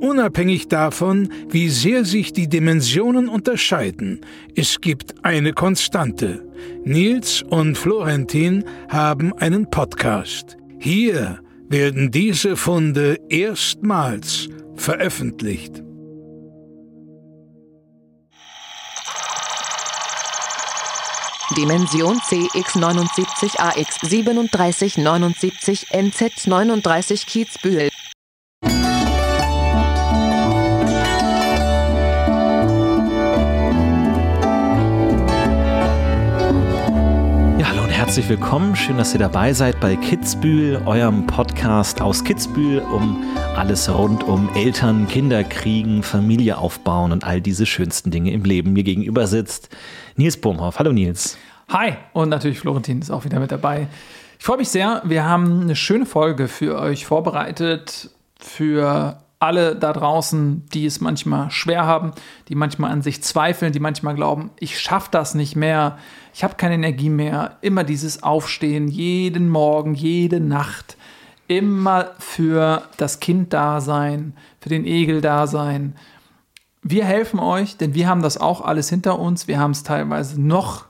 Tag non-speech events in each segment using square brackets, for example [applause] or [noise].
Unabhängig davon, wie sehr sich die Dimensionen unterscheiden, es gibt eine Konstante. Nils und Florentin haben einen Podcast. Hier werden diese Funde erstmals veröffentlicht. Dimension CX79AX 3779 herzlich willkommen. Schön, dass ihr dabei seid bei Kitzbühel, eurem Podcast aus Kitzbühel, um alles rund um Eltern, Kinder kriegen, Familie aufbauen und all diese schönsten Dinge im Leben. Mir gegenüber sitzt Nils Bohmhoff. Hallo Nils. Hi und natürlich Florentin ist auch wieder mit dabei. Ich freue mich sehr. Wir haben eine schöne Folge für euch vorbereitet für alle da draußen, die es manchmal schwer haben, die manchmal an sich zweifeln, die manchmal glauben, ich schaffe das nicht mehr, ich habe keine Energie mehr, immer dieses Aufstehen, jeden Morgen, jede Nacht, immer für das Kind da sein, für den Egel da sein. Wir helfen euch, denn wir haben das auch alles hinter uns, wir haben es teilweise noch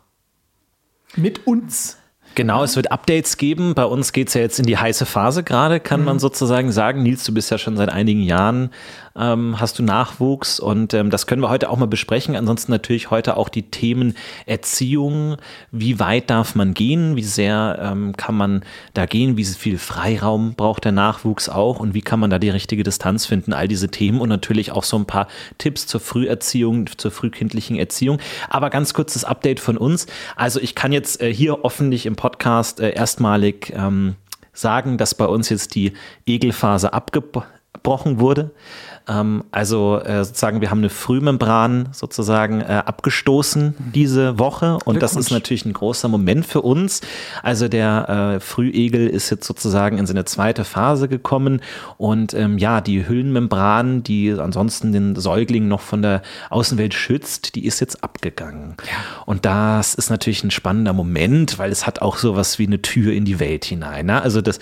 mit uns Genau, es wird Updates geben. Bei uns geht es ja jetzt in die heiße Phase gerade, kann mhm. man sozusagen sagen. Nils, du bist ja schon seit einigen Jahren ähm, hast du Nachwuchs und ähm, das können wir heute auch mal besprechen. Ansonsten natürlich heute auch die Themen Erziehung. Wie weit darf man gehen? Wie sehr ähm, kann man da gehen? Wie viel Freiraum braucht der Nachwuchs auch? Und wie kann man da die richtige Distanz finden? All diese Themen und natürlich auch so ein paar Tipps zur Früherziehung, zur frühkindlichen Erziehung. Aber ganz kurzes Update von uns. Also ich kann jetzt äh, hier offentlich im Podcast äh, erstmalig ähm, sagen, dass bei uns jetzt die Egelphase abgebrochen wurde. Ähm, also äh, sozusagen, wir haben eine Frühmembran sozusagen äh, abgestoßen diese Woche und das ist natürlich ein großer Moment für uns. Also der äh, Frühegel ist jetzt sozusagen in seine zweite Phase gekommen und ähm, ja, die Hüllenmembran, die ansonsten den Säugling noch von der Außenwelt schützt, die ist jetzt abgegangen. Ja. Und das ist natürlich ein spannender Moment, weil es hat auch sowas wie eine Tür in die Welt hinein. Ne? Also das,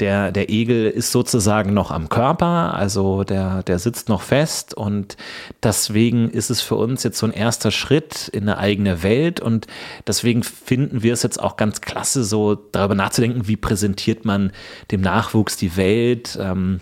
der, der Egel ist sozusagen noch am Körper, also der, der sitzt noch fest und deswegen ist es für uns jetzt so ein erster Schritt in eine eigene Welt und deswegen finden wir es jetzt auch ganz klasse, so darüber nachzudenken, wie präsentiert man dem Nachwuchs die Welt. Ähm,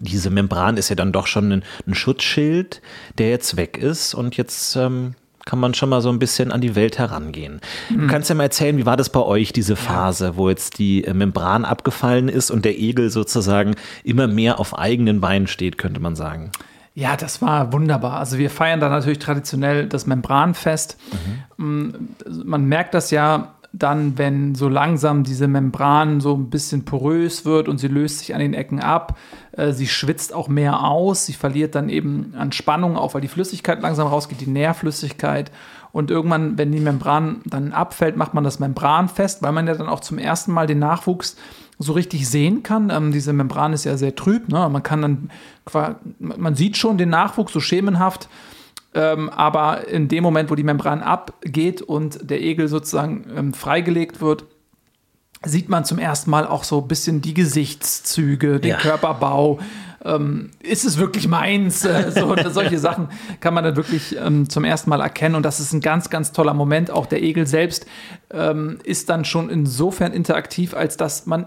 diese Membran ist ja dann doch schon ein, ein Schutzschild, der jetzt weg ist und jetzt ähm, kann man schon mal so ein bisschen an die Welt herangehen. Mhm. Du kannst ja mal erzählen, wie war das bei euch, diese Phase, ja. wo jetzt die äh, Membran abgefallen ist und der Egel sozusagen immer mehr auf eigenen Beinen steht, könnte man sagen. Ja, das war wunderbar. Also wir feiern da natürlich traditionell das Membranfest. Mhm. Mm, man merkt das ja dann, wenn so langsam diese Membran so ein bisschen porös wird und sie löst sich an den Ecken ab. Äh, sie schwitzt auch mehr aus, sie verliert dann eben an Spannung, auch weil die Flüssigkeit langsam rausgeht, die Nährflüssigkeit. Und irgendwann, wenn die Membran dann abfällt, macht man das Membran fest, weil man ja dann auch zum ersten Mal den Nachwuchs so richtig sehen kann. Ähm, diese Membran ist ja sehr trüb. Ne? Man kann dann, man sieht schon den Nachwuchs so schemenhaft ähm, aber in dem Moment, wo die Membran abgeht und der Egel sozusagen ähm, freigelegt wird, sieht man zum ersten Mal auch so ein bisschen die Gesichtszüge, den ja. Körperbau. Ähm, ist es wirklich meins? Äh, so, [laughs] solche Sachen kann man dann wirklich ähm, zum ersten Mal erkennen. Und das ist ein ganz, ganz toller Moment. Auch der Egel selbst ähm, ist dann schon insofern interaktiv, als dass man,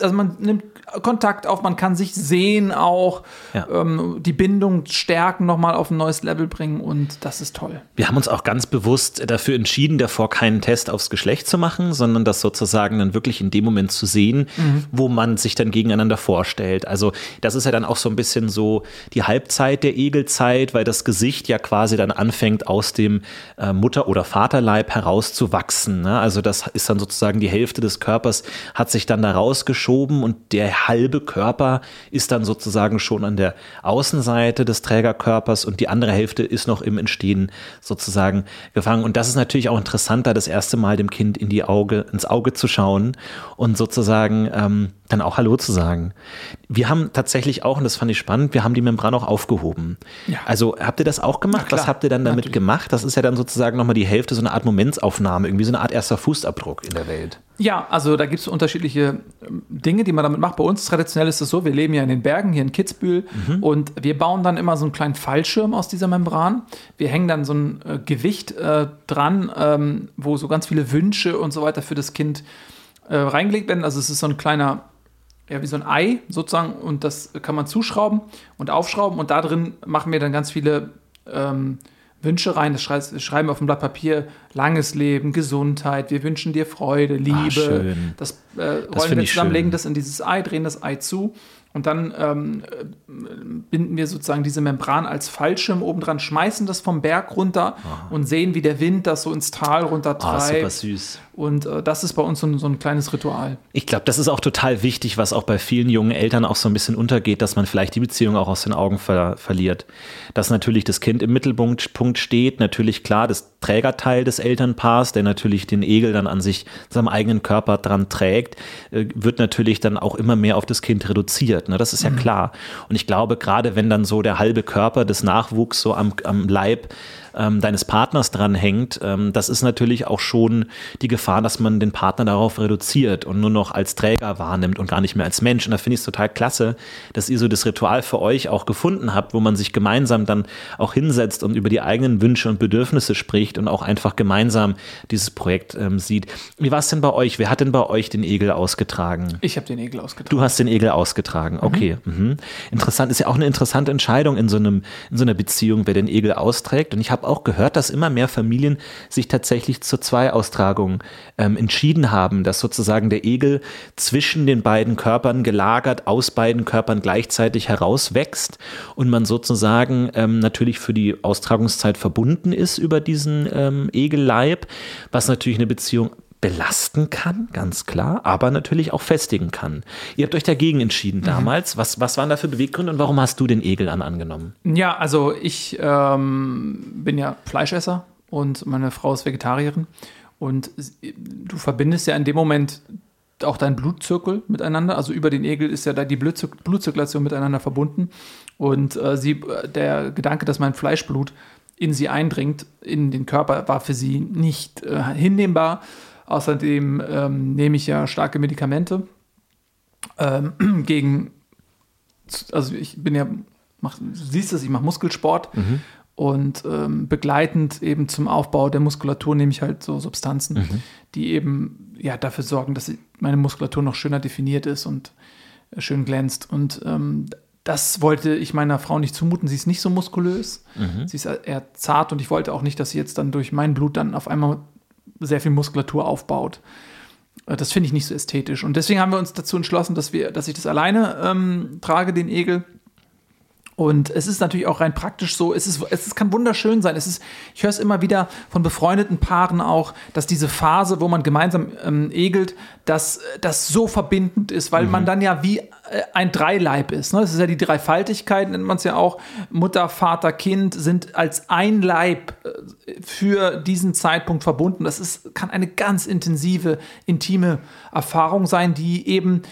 also man nimmt Kontakt auf, man kann sich sehen auch, ja. ähm, die Bindung stärken, nochmal auf ein neues Level bringen und das ist toll. Wir haben uns auch ganz bewusst dafür entschieden, davor keinen Test aufs Geschlecht zu machen, sondern das sozusagen dann wirklich in dem Moment zu sehen, mhm. wo man sich dann gegeneinander vorstellt. Also das ist ja dann auch so ein bisschen so die Halbzeit der Egelzeit, weil das Gesicht ja quasi dann anfängt aus dem äh, Mutter- oder Vaterleib herauszuwachsen. Ne? Ne? Also das ist dann sozusagen die Hälfte des Körpers hat sich dann da rausgeschoben und der halbe Körper ist dann sozusagen schon an der Außenseite des Trägerkörpers und die andere Hälfte ist noch im Entstehen sozusagen gefangen. Und das ist natürlich auch interessant, da das erste Mal dem Kind in die Auge, ins Auge zu schauen und sozusagen ähm, dann auch Hallo zu sagen. Wir haben tatsächlich auch, und das fand ich spannend, wir haben die Membran auch aufgehoben. Ja. Also habt ihr das auch gemacht? Was habt ihr dann damit natürlich. gemacht? Das ist ja dann sozusagen nochmal die Hälfte, so eine Art Momentsaufnahme, irgendwie so eine Art erster Fußabdruck in der Welt. Ja, also da gibt es unterschiedliche ähm, Dinge, die man damit macht. Bei uns traditionell ist es so, wir leben ja in den Bergen hier in Kitzbühel mhm. und wir bauen dann immer so einen kleinen Fallschirm aus dieser Membran. Wir hängen dann so ein äh, Gewicht äh, dran, ähm, wo so ganz viele Wünsche und so weiter für das Kind äh, reingelegt werden. Also es ist so ein kleiner ja, wie so ein Ei sozusagen und das kann man zuschrauben und aufschrauben und da drin machen wir dann ganz viele ähm, Wünsche rein. Das schreiben wir auf dem Blatt Papier. Langes Leben, Gesundheit. Wir wünschen dir Freude, Liebe. Ach, das äh, rollen das wir zusammen, legen das in dieses Ei, drehen das Ei zu und dann ähm, binden wir sozusagen diese Membran als Fallschirm oben dran, schmeißen das vom Berg runter Aha. und sehen, wie der Wind das so ins Tal runtertreibt. Ah, super süß. Und äh, das ist bei uns so ein, so ein kleines Ritual. Ich glaube, das ist auch total wichtig, was auch bei vielen jungen Eltern auch so ein bisschen untergeht, dass man vielleicht die Beziehung auch aus den Augen ver verliert. Dass natürlich das Kind im Mittelpunkt Punkt steht, natürlich klar das Trägerteil des Elternpaars, der natürlich den Egel dann an sich, seinem eigenen Körper dran trägt, äh, wird natürlich dann auch immer mehr auf das Kind reduziert. Ne? Das ist ja mhm. klar. Und ich glaube, gerade wenn dann so der halbe Körper des Nachwuchs so am, am Leib ähm, deines Partners dranhängt, ähm, das ist natürlich auch schon die Gefahr, dass man den Partner darauf reduziert und nur noch als Träger wahrnimmt und gar nicht mehr als Mensch. Und da finde ich es total klasse, dass ihr so das Ritual für euch auch gefunden habt, wo man sich gemeinsam dann auch hinsetzt und über die eigenen Wünsche und Bedürfnisse spricht und auch einfach gemeinsam dieses Projekt ähm, sieht. Wie war es denn bei euch? Wer hat denn bei euch den Egel ausgetragen? Ich habe den Egel ausgetragen. Du hast den Egel ausgetragen, mhm. okay. Mhm. Mhm. Interessant, ist ja auch eine interessante Entscheidung in so, einem, in so einer Beziehung, wer den Egel austrägt. Und ich habe habe auch gehört, dass immer mehr Familien sich tatsächlich zur Zweiaustragung ähm, entschieden haben, dass sozusagen der Egel zwischen den beiden Körpern gelagert aus beiden Körpern gleichzeitig herauswächst und man sozusagen ähm, natürlich für die Austragungszeit verbunden ist über diesen ähm, Egelleib, was natürlich eine Beziehung belasten kann, ganz klar, aber natürlich auch festigen kann. Ihr habt euch dagegen entschieden mhm. damals. Was, was waren da für Beweggründe und warum hast du den Egel an angenommen? Ja, also ich ähm, bin ja Fleischesser und meine Frau ist Vegetarierin. Und du verbindest ja in dem Moment auch deinen Blutzirkel miteinander. Also über den Egel ist ja da die Blutzirkulation miteinander verbunden. Und äh, sie, der Gedanke, dass mein Fleischblut in sie eindringt, in den Körper, war für sie nicht äh, hinnehmbar. Außerdem ähm, nehme ich ja starke Medikamente ähm, [clears throat] gegen, also ich bin ja, mach, du siehst es, ich mache Muskelsport mhm. und ähm, begleitend eben zum Aufbau der Muskulatur nehme ich halt so Substanzen, mhm. die eben ja dafür sorgen, dass meine Muskulatur noch schöner definiert ist und äh, schön glänzt. Und ähm, das wollte ich meiner Frau nicht zumuten. Sie ist nicht so muskulös. Mhm. Sie ist eher zart und ich wollte auch nicht, dass sie jetzt dann durch mein Blut dann auf einmal sehr viel Muskulatur aufbaut. Äh, das finde ich nicht so ästhetisch. Und deswegen haben wir uns dazu entschlossen, dass, wir, dass ich das alleine ähm, trage, den Egel. Und es ist natürlich auch rein praktisch so, es, ist, es kann wunderschön sein. Es ist, ich höre es immer wieder von befreundeten Paaren auch, dass diese Phase, wo man gemeinsam ähm, egelt, dass das so verbindend ist, weil mhm. man dann ja wie äh, ein Dreileib ist. Ne? Das ist ja die Dreifaltigkeit, nennt man es ja auch. Mutter, Vater, Kind sind als ein Leib äh, für diesen Zeitpunkt verbunden. Das ist, kann eine ganz intensive, intime Erfahrung sein, die eben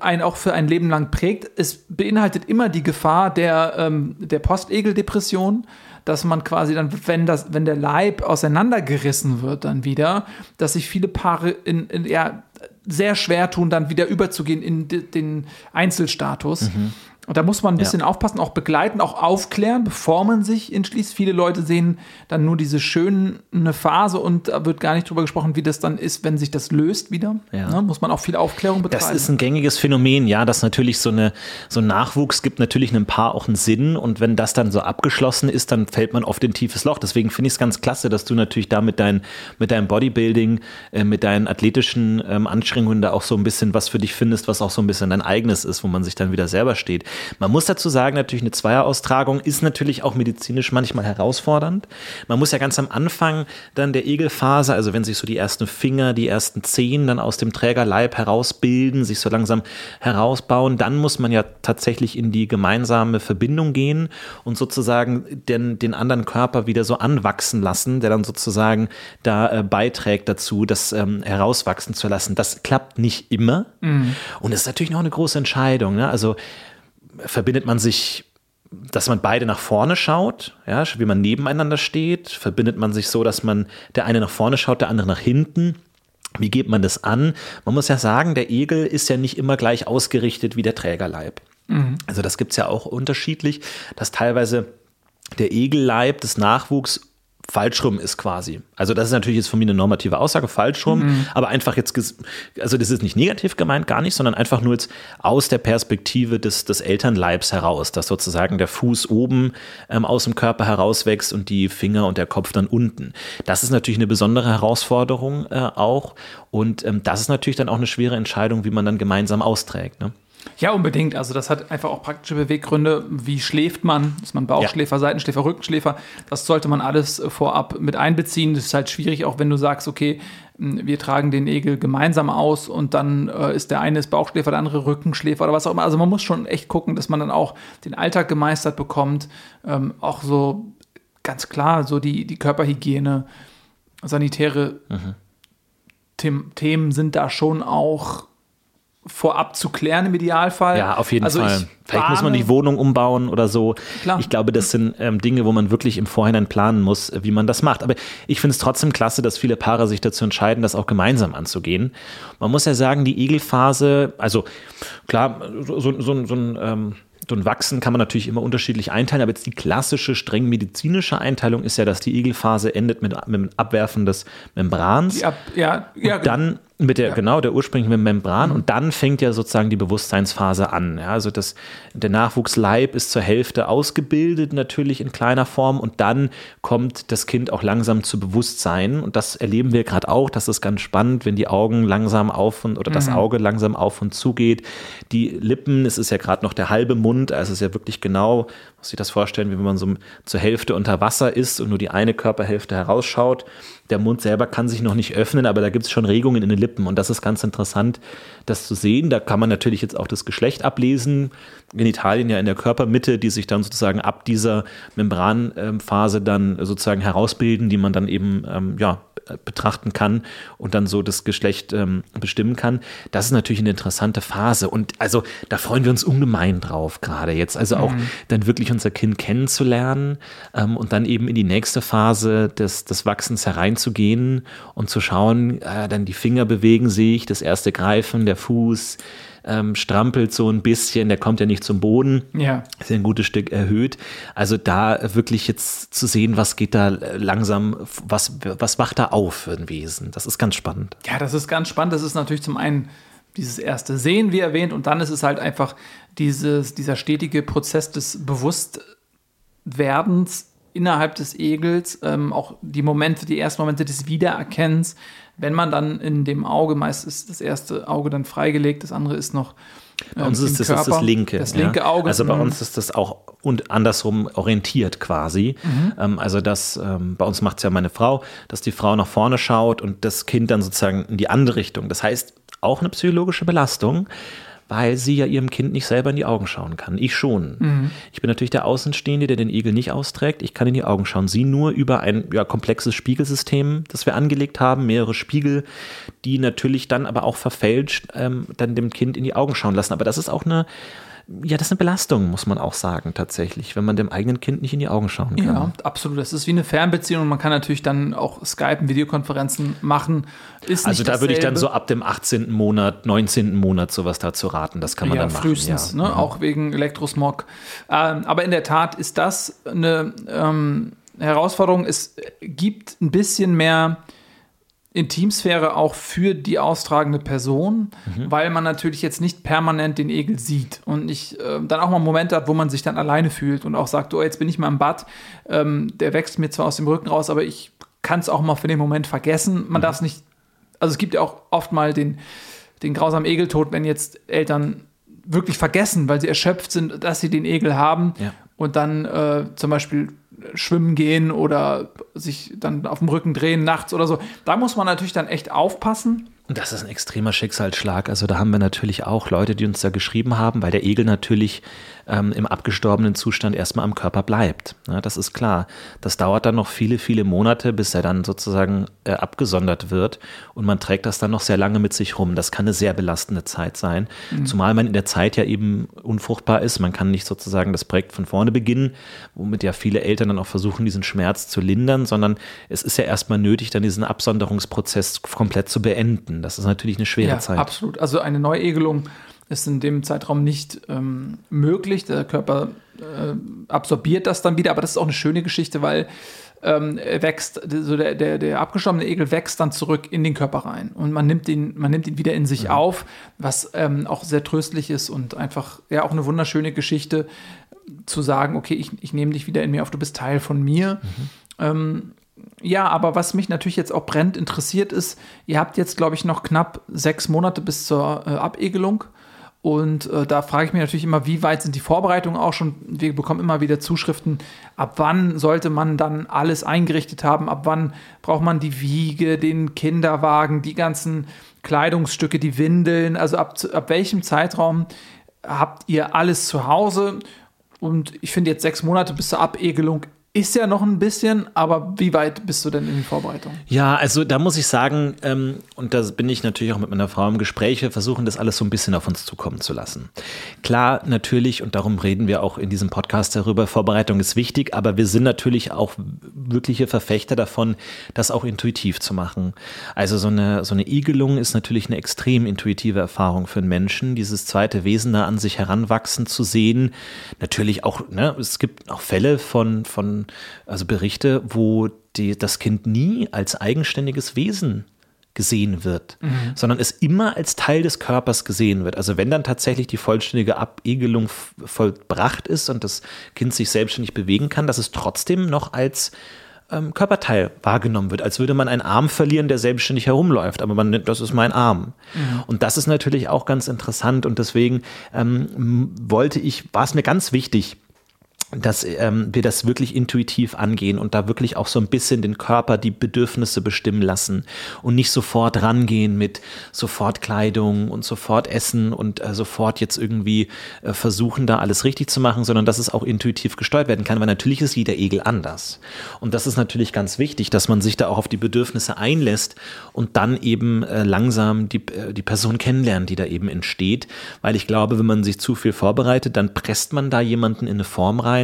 einen auch für ein Leben lang prägt. Es beinhaltet immer die Gefahr der, ähm, der Postegeldepression, dass man quasi dann, wenn, das, wenn der Leib auseinandergerissen wird, dann wieder, dass sich viele Paare in, in ja, sehr schwer tun, dann wieder überzugehen in den Einzelstatus. Mhm. Und da muss man ein bisschen ja. aufpassen, auch begleiten, auch aufklären, bevor man sich entschließt. Viele Leute sehen dann nur diese schöne Phase und da wird gar nicht drüber gesprochen, wie das dann ist, wenn sich das löst wieder. Ja. Ne? Muss man auch viel Aufklärung betreiben. Das ist ein gängiges Phänomen, ja, dass natürlich so, eine, so ein Nachwuchs gibt natürlich einem Paar auch einen Sinn und wenn das dann so abgeschlossen ist, dann fällt man oft in ein tiefes Loch. Deswegen finde ich es ganz klasse, dass du natürlich da mit, dein, mit deinem Bodybuilding, äh, mit deinen athletischen ähm, Anstrengungen da auch so ein bisschen was für dich findest, was auch so ein bisschen dein eigenes ist, wo man sich dann wieder selber steht. Man muss dazu sagen, natürlich eine Zweieraustragung ist natürlich auch medizinisch manchmal herausfordernd. Man muss ja ganz am Anfang dann der Egelphase, also wenn sich so die ersten Finger, die ersten Zehen dann aus dem Trägerleib herausbilden, sich so langsam herausbauen, dann muss man ja tatsächlich in die gemeinsame Verbindung gehen und sozusagen den, den anderen Körper wieder so anwachsen lassen, der dann sozusagen da äh, beiträgt dazu, das ähm, herauswachsen zu lassen. Das klappt nicht immer. Mhm. Und es ist natürlich noch eine große Entscheidung. Ne? Also verbindet man sich dass man beide nach vorne schaut, ja, wie man nebeneinander steht, verbindet man sich so, dass man der eine nach vorne schaut, der andere nach hinten. Wie geht man das an? Man muss ja sagen, der Egel ist ja nicht immer gleich ausgerichtet wie der Trägerleib. Mhm. Also das gibt es ja auch unterschiedlich, dass teilweise der Egelleib des Nachwuchs falsch rum ist quasi. Also das ist natürlich jetzt von mir eine normative Aussage, falsch rum, mhm. aber einfach jetzt, also das ist nicht negativ gemeint, gar nicht, sondern einfach nur jetzt aus der Perspektive des, des Elternleibs heraus, dass sozusagen der Fuß oben ähm, aus dem Körper herauswächst und die Finger und der Kopf dann unten. Das ist natürlich eine besondere Herausforderung äh, auch und ähm, das ist natürlich dann auch eine schwere Entscheidung, wie man dann gemeinsam austrägt. Ne? Ja, unbedingt. Also das hat einfach auch praktische Beweggründe. Wie schläft man? Ist man Bauchschläfer, ja. Seitenschläfer, Rückenschläfer? Das sollte man alles vorab mit einbeziehen. Das ist halt schwierig, auch wenn du sagst, okay, wir tragen den Egel gemeinsam aus und dann äh, ist der eine ist Bauchschläfer, der andere Rückenschläfer oder was auch immer. Also man muss schon echt gucken, dass man dann auch den Alltag gemeistert bekommt. Ähm, auch so ganz klar, so die, die Körperhygiene, sanitäre mhm. Themen sind da schon auch vorab zu klären im Idealfall. Ja, auf jeden also Fall. Vielleicht muss man die Wohnung umbauen oder so. Klar. Ich glaube, das sind ähm, Dinge, wo man wirklich im Vorhinein planen muss, wie man das macht. Aber ich finde es trotzdem klasse, dass viele Paare sich dazu entscheiden, das auch gemeinsam anzugehen. Man muss ja sagen, die Igelphase, also klar, so, so, so, so ein ähm, so ein Wachsen kann man natürlich immer unterschiedlich einteilen, aber jetzt die klassische, streng medizinische Einteilung ist ja, dass die Igelphase endet mit, mit dem Abwerfen des Membrans. Ab, ja, ja, und dann mit der, ja. genau, der ursprünglichen Membran mhm. und dann fängt ja sozusagen die Bewusstseinsphase an. Ja, also das, der Nachwuchsleib ist zur Hälfte ausgebildet, natürlich in kleiner Form und dann kommt das Kind auch langsam zu Bewusstsein und das erleben wir gerade auch, das ist ganz spannend, wenn die Augen langsam auf und oder das mhm. Auge langsam auf und zu geht. Die Lippen, es ist ja gerade noch der halbe Mund, also es ist ja wirklich genau, muss sich das vorstellen, wie wenn man so zur Hälfte unter Wasser ist und nur die eine Körperhälfte herausschaut. Der Mund selber kann sich noch nicht öffnen, aber da gibt es schon Regungen in den Lippen. Und das ist ganz interessant, das zu sehen. Da kann man natürlich jetzt auch das Geschlecht ablesen. Genitalien ja in der Körpermitte, die sich dann sozusagen ab dieser Membranphase dann sozusagen herausbilden, die man dann eben ähm, ja, betrachten kann und dann so das Geschlecht ähm, bestimmen kann. Das ist natürlich eine interessante Phase. Und also da freuen wir uns ungemein drauf, gerade jetzt. Also auch mhm. dann wirklich unser Kind kennenzulernen ähm, und dann eben in die nächste Phase des, des Wachsens hereinzugehen und zu schauen, äh, dann die Finger bewegen sich, das erste Greifen, der Fuß, ähm, strampelt so ein bisschen, der kommt ja nicht zum Boden. Ja. Ist ja ein gutes Stück erhöht. Also da wirklich jetzt zu sehen, was geht da langsam, was, was wacht da auf für ein Wesen. Das ist ganz spannend. Ja, das ist ganz spannend. Das ist natürlich zum einen dieses erste Sehen, wie erwähnt, und dann ist es halt einfach dieses, dieser stetige Prozess des Bewusstwerdens innerhalb des Egels, ähm, auch die Momente, die ersten Momente des Wiedererkennens, wenn man dann in dem Auge, meist ist das erste Auge dann freigelegt, das andere ist noch bei uns ähm, ist das, das, das, linke. Das linke ja. Auge. Also bei uns ist das auch und andersrum orientiert quasi. Mhm. Ähm, also das, ähm, bei uns macht es ja meine Frau, dass die Frau nach vorne schaut und das Kind dann sozusagen in die andere Richtung. Das heißt, auch eine psychologische Belastung, weil sie ja ihrem Kind nicht selber in die Augen schauen kann. Ich schon. Mhm. Ich bin natürlich der Außenstehende, der den Igel nicht austrägt. Ich kann in die Augen schauen. Sie nur über ein ja, komplexes Spiegelsystem, das wir angelegt haben, mehrere Spiegel, die natürlich dann aber auch verfälscht ähm, dann dem Kind in die Augen schauen lassen. Aber das ist auch eine ja, das ist eine Belastung, muss man auch sagen, tatsächlich, wenn man dem eigenen Kind nicht in die Augen schauen kann. Ja, absolut. Das ist wie eine Fernbeziehung und man kann natürlich dann auch Skype, Videokonferenzen machen. Ist also da würde ich dann so ab dem 18. Monat, 19. Monat sowas dazu raten. Das kann man ja, dann machen. Frühestens, ja. ne? Mhm. auch wegen Elektrosmog. Ähm, aber in der Tat ist das eine ähm, Herausforderung. Es gibt ein bisschen mehr Intimsphäre auch für die austragende Person, mhm. weil man natürlich jetzt nicht permanent den Egel sieht und nicht äh, dann auch mal Momente hat, wo man sich dann alleine fühlt und auch sagt, oh, jetzt bin ich mal im Bad, ähm, der wächst mir zwar aus dem Rücken raus, aber ich kann es auch mal für den Moment vergessen. Man mhm. darf es nicht, also es gibt ja auch oft mal den, den grausamen Egeltod, wenn jetzt Eltern wirklich vergessen, weil sie erschöpft sind, dass sie den Egel haben Ja. und dann äh, zum Beispiel schwimmen gehen oder sich dann auf dem Rücken drehen nachts oder so. Da muss man natürlich dann echt aufpassen. Und das ist ein extremer Schicksalsschlag. Also da haben wir natürlich auch Leute, die uns da geschrieben haben, weil der Egel natürlich ähm, im abgestorbenen Zustand erstmal am Körper bleibt. Ja, das ist klar. Das dauert dann noch viele, viele Monate, bis er dann sozusagen äh, abgesondert wird. Und man trägt das dann noch sehr lange mit sich rum. Das kann eine sehr belastende Zeit sein. Zumal man in der Zeit ja eben unfruchtbar ist. Man kann nicht sozusagen das Projekt von vorne beginnen, womit ja viele Eltern dann auch versuchen, diesen Schmerz zu lindern, sondern es ist ja erstmal nötig, dann diesen Absonderungsprozess komplett zu beenden. Das ist natürlich eine schwere Ja, Zeit. absolut. Also eine Neuegelung ist in dem Zeitraum nicht ähm, möglich. Der Körper äh, absorbiert das dann wieder, aber das ist auch eine schöne Geschichte, weil ähm, wächst, so der, der, der abgestorbene Egel wächst dann zurück in den Körper rein und man nimmt ihn, man nimmt ihn wieder in sich auf, was ähm, auch sehr tröstlich ist und einfach ja auch eine wunderschöne Geschichte zu sagen, okay, ich, ich nehme dich wieder in mir auf, du bist Teil von mir. Ähm, ja, aber was mich natürlich jetzt auch brennend interessiert ist, ihr habt jetzt, glaube ich, noch knapp sechs Monate bis zur äh, Abegelung. Und äh, da frage ich mich natürlich immer, wie weit sind die Vorbereitungen auch schon? Wir bekommen immer wieder Zuschriften, ab wann sollte man dann alles eingerichtet haben? Ab wann braucht man die Wiege, den Kinderwagen, die ganzen Kleidungsstücke, die Windeln? Also ab, ab welchem Zeitraum habt ihr alles zu Hause? Und ich finde jetzt sechs Monate bis zur Abegelung ist ja noch ein bisschen, aber wie weit bist du denn in die Vorbereitung? Ja, also da muss ich sagen, ähm, und da bin ich natürlich auch mit meiner Frau im Gespräch, wir versuchen das alles so ein bisschen auf uns zukommen zu lassen. Klar, natürlich, und darum reden wir auch in diesem Podcast darüber, Vorbereitung ist wichtig, aber wir sind natürlich auch wirkliche Verfechter davon, das auch intuitiv zu machen. Also so eine, so eine Igelung ist natürlich eine extrem intuitive Erfahrung für einen Menschen, dieses zweite Wesen da an sich heranwachsen zu sehen. Natürlich auch, ne, es gibt auch Fälle von, von also Berichte, wo die, das Kind nie als eigenständiges Wesen gesehen wird, sondern es immer als Teil des Körpers gesehen wird. Also wenn dann tatsächlich die vollständige Abegelung vollbracht ist und das Kind sich selbstständig bewegen kann, dass es trotzdem noch als ähm, Körperteil wahrgenommen wird, als würde man einen Arm verlieren, der selbstständig herumläuft, aber man nennt, das ist mein Arm. Und das ist natürlich auch ganz interessant und deswegen ähm, wollte ich, war es mir ganz wichtig, dass ähm, wir das wirklich intuitiv angehen und da wirklich auch so ein bisschen den Körper die Bedürfnisse bestimmen lassen und nicht sofort rangehen mit sofort Kleidung und sofort Essen und äh, sofort jetzt irgendwie äh, versuchen, da alles richtig zu machen, sondern dass es auch intuitiv gesteuert werden kann, weil natürlich ist jeder Egel anders. Und das ist natürlich ganz wichtig, dass man sich da auch auf die Bedürfnisse einlässt und dann eben äh, langsam die, äh, die Person kennenlernt, die da eben entsteht, weil ich glaube, wenn man sich zu viel vorbereitet, dann presst man da jemanden in eine Form rein,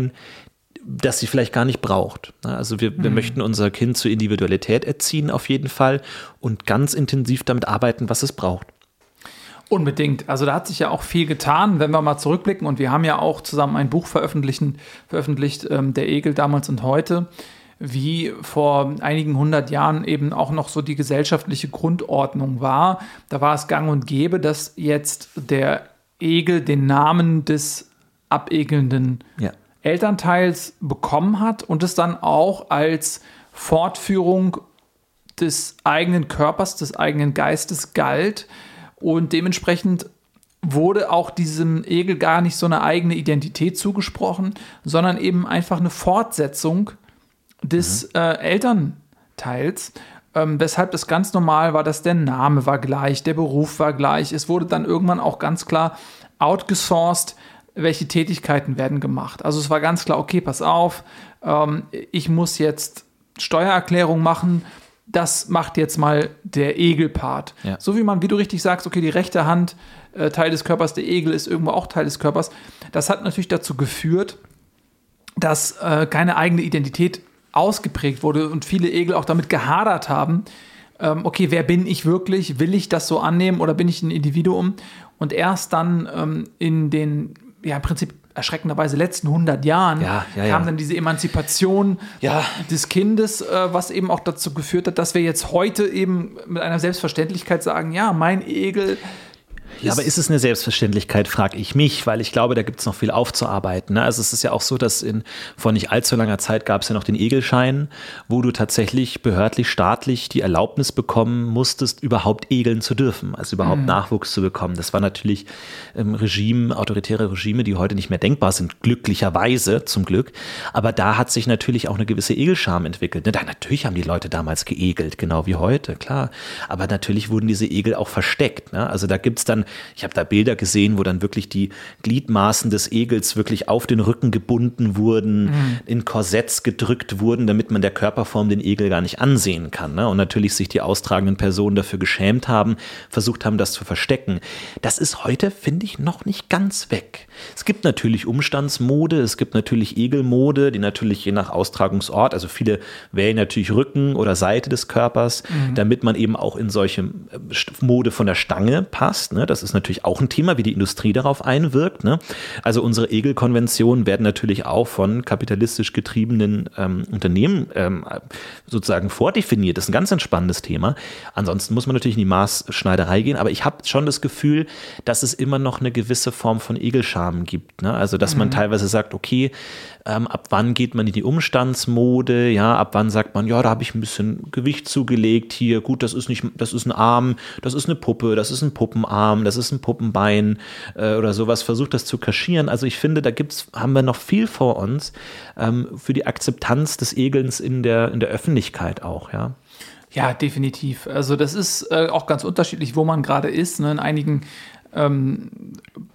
das sie vielleicht gar nicht braucht. Na, Also wir, wir möchten unser Kind zur Individualität erziehen auf jeden Fall und ganz intensiv damit arbeiten, was es braucht. Unbedingt. Also da hat sich ja auch viel getan, wenn wir mal zurückblicken. Und wir haben ja auch zusammen ein Buch veröffentlichen, veröffentlicht, ähm, Der Egel damals und heute, wie vor einigen hundert Jahren eben auch noch so die gesellschaftliche Grundordnung war. Da war es gang und gäbe, dass jetzt der Egel den Namen des abegelnden Ja. Elternteils bekommen hat und es dann auch als Fortführung des eigenen Körpers, des eigenen Geistes galt. Und dementsprechend wurde auch diesem Egel gar nicht so eine eigene Identität zugesprochen, sondern eben einfach eine Fortsetzung des äh, Elternteils. Ähm, weshalb das ganz normal war, dass der Name war gleich, der Beruf war gleich. Es wurde dann irgendwann auch ganz klar outgesourced, welche Tätigkeiten werden gemacht. Also es war ganz klar, okay, pass auf, ähm, ich muss jetzt Steuererklärung machen, das macht jetzt mal der Egelpart. Ja. So wie man, wie du richtig sagst, okay, die rechte Hand äh, Teil des Körpers, der Egel ist irgendwo auch Teil des Körpers. Das hat natürlich dazu geführt, dass äh, keine eigene Identität ausgeprägt wurde und viele Egel auch damit gehadert haben. Ähm, okay, wer bin ich wirklich? Will ich das so annehmen oder bin ich ein Individuum? Und erst dann ähm, in den, ja, im Prinzip erschreckenderweise letzten 100 Jahren Ja, ja, ja. kam dann diese Emanzipation Ja. des Kindes, äh, was eben auch dazu geführt hat, dass wir jetzt heute eben mit einer Selbstverständlichkeit sagen, ja, mein Egel Ja, aber ist es eine Selbstverständlichkeit, frage ich mich, weil ich glaube, da gibt es noch viel aufzuarbeiten. Ne? Also es ist ja auch so, dass in vor nicht allzu langer Zeit gab es ja noch den Egelschein, wo du tatsächlich behördlich, staatlich die Erlaubnis bekommen musstest, überhaupt egeln zu dürfen, also überhaupt mhm. Nachwuchs zu bekommen. Das war natürlich ähm, Regime, autoritäre Regime, die heute nicht mehr denkbar sind, glücklicherweise zum Glück. Aber da hat sich natürlich auch eine gewisse Egelscham entwickelt. Ne? Da, natürlich haben die Leute damals geegelt, genau wie heute, klar. Aber natürlich wurden diese Egel auch versteckt. Ne? Also da gibt es dann, ich habe da Bilder gesehen, wo dann wirklich die Gliedmaßen des Egels wirklich auf den Rücken gebunden wurden, mhm. in Korsetts gedrückt wurden, damit man der Körperform den Egel gar nicht ansehen kann. Ne? Und natürlich sich die austragenden Personen dafür geschämt haben, versucht haben, das zu verstecken. Das ist heute, finde ich, noch nicht ganz weg. Es gibt natürlich Umstandsmode, es gibt natürlich Egelmode, die natürlich je nach Austragungsort, also viele wählen natürlich Rücken oder Seite des Körpers, mhm. damit man eben auch in solche äh, Mode von der Stange passt. Ne? Das ist natürlich auch ein Thema, wie die Industrie darauf einwirkt. Ne? Also unsere Egelkonventionen werden natürlich auch von kapitalistisch getriebenen ähm, Unternehmen ähm, sozusagen vordefiniert. Das ist ein ganz entspannendes Thema. Ansonsten muss man natürlich in die Maßschneiderei gehen, aber ich habe schon das Gefühl, dass es immer noch eine gewisse Form von Egelscham gibt. Ne? Also dass mhm. man teilweise sagt, okay, ähm, ab wann geht man in die Umstandsmode, ja, ab wann sagt man, ja, da habe ich ein bisschen Gewicht zugelegt hier, gut, das ist nicht, das ist ein Arm, das ist eine Puppe, das ist ein Puppenarm, das ist ein Puppenbein äh, oder sowas, versucht das zu kaschieren. Also ich finde, da gibt's, haben wir noch viel vor uns ähm, für die Akzeptanz des Egelns in der, in der Öffentlichkeit auch, ja. Ja, definitiv. Also das ist äh, auch ganz unterschiedlich, wo man gerade ist. Ne? In einigen ähm,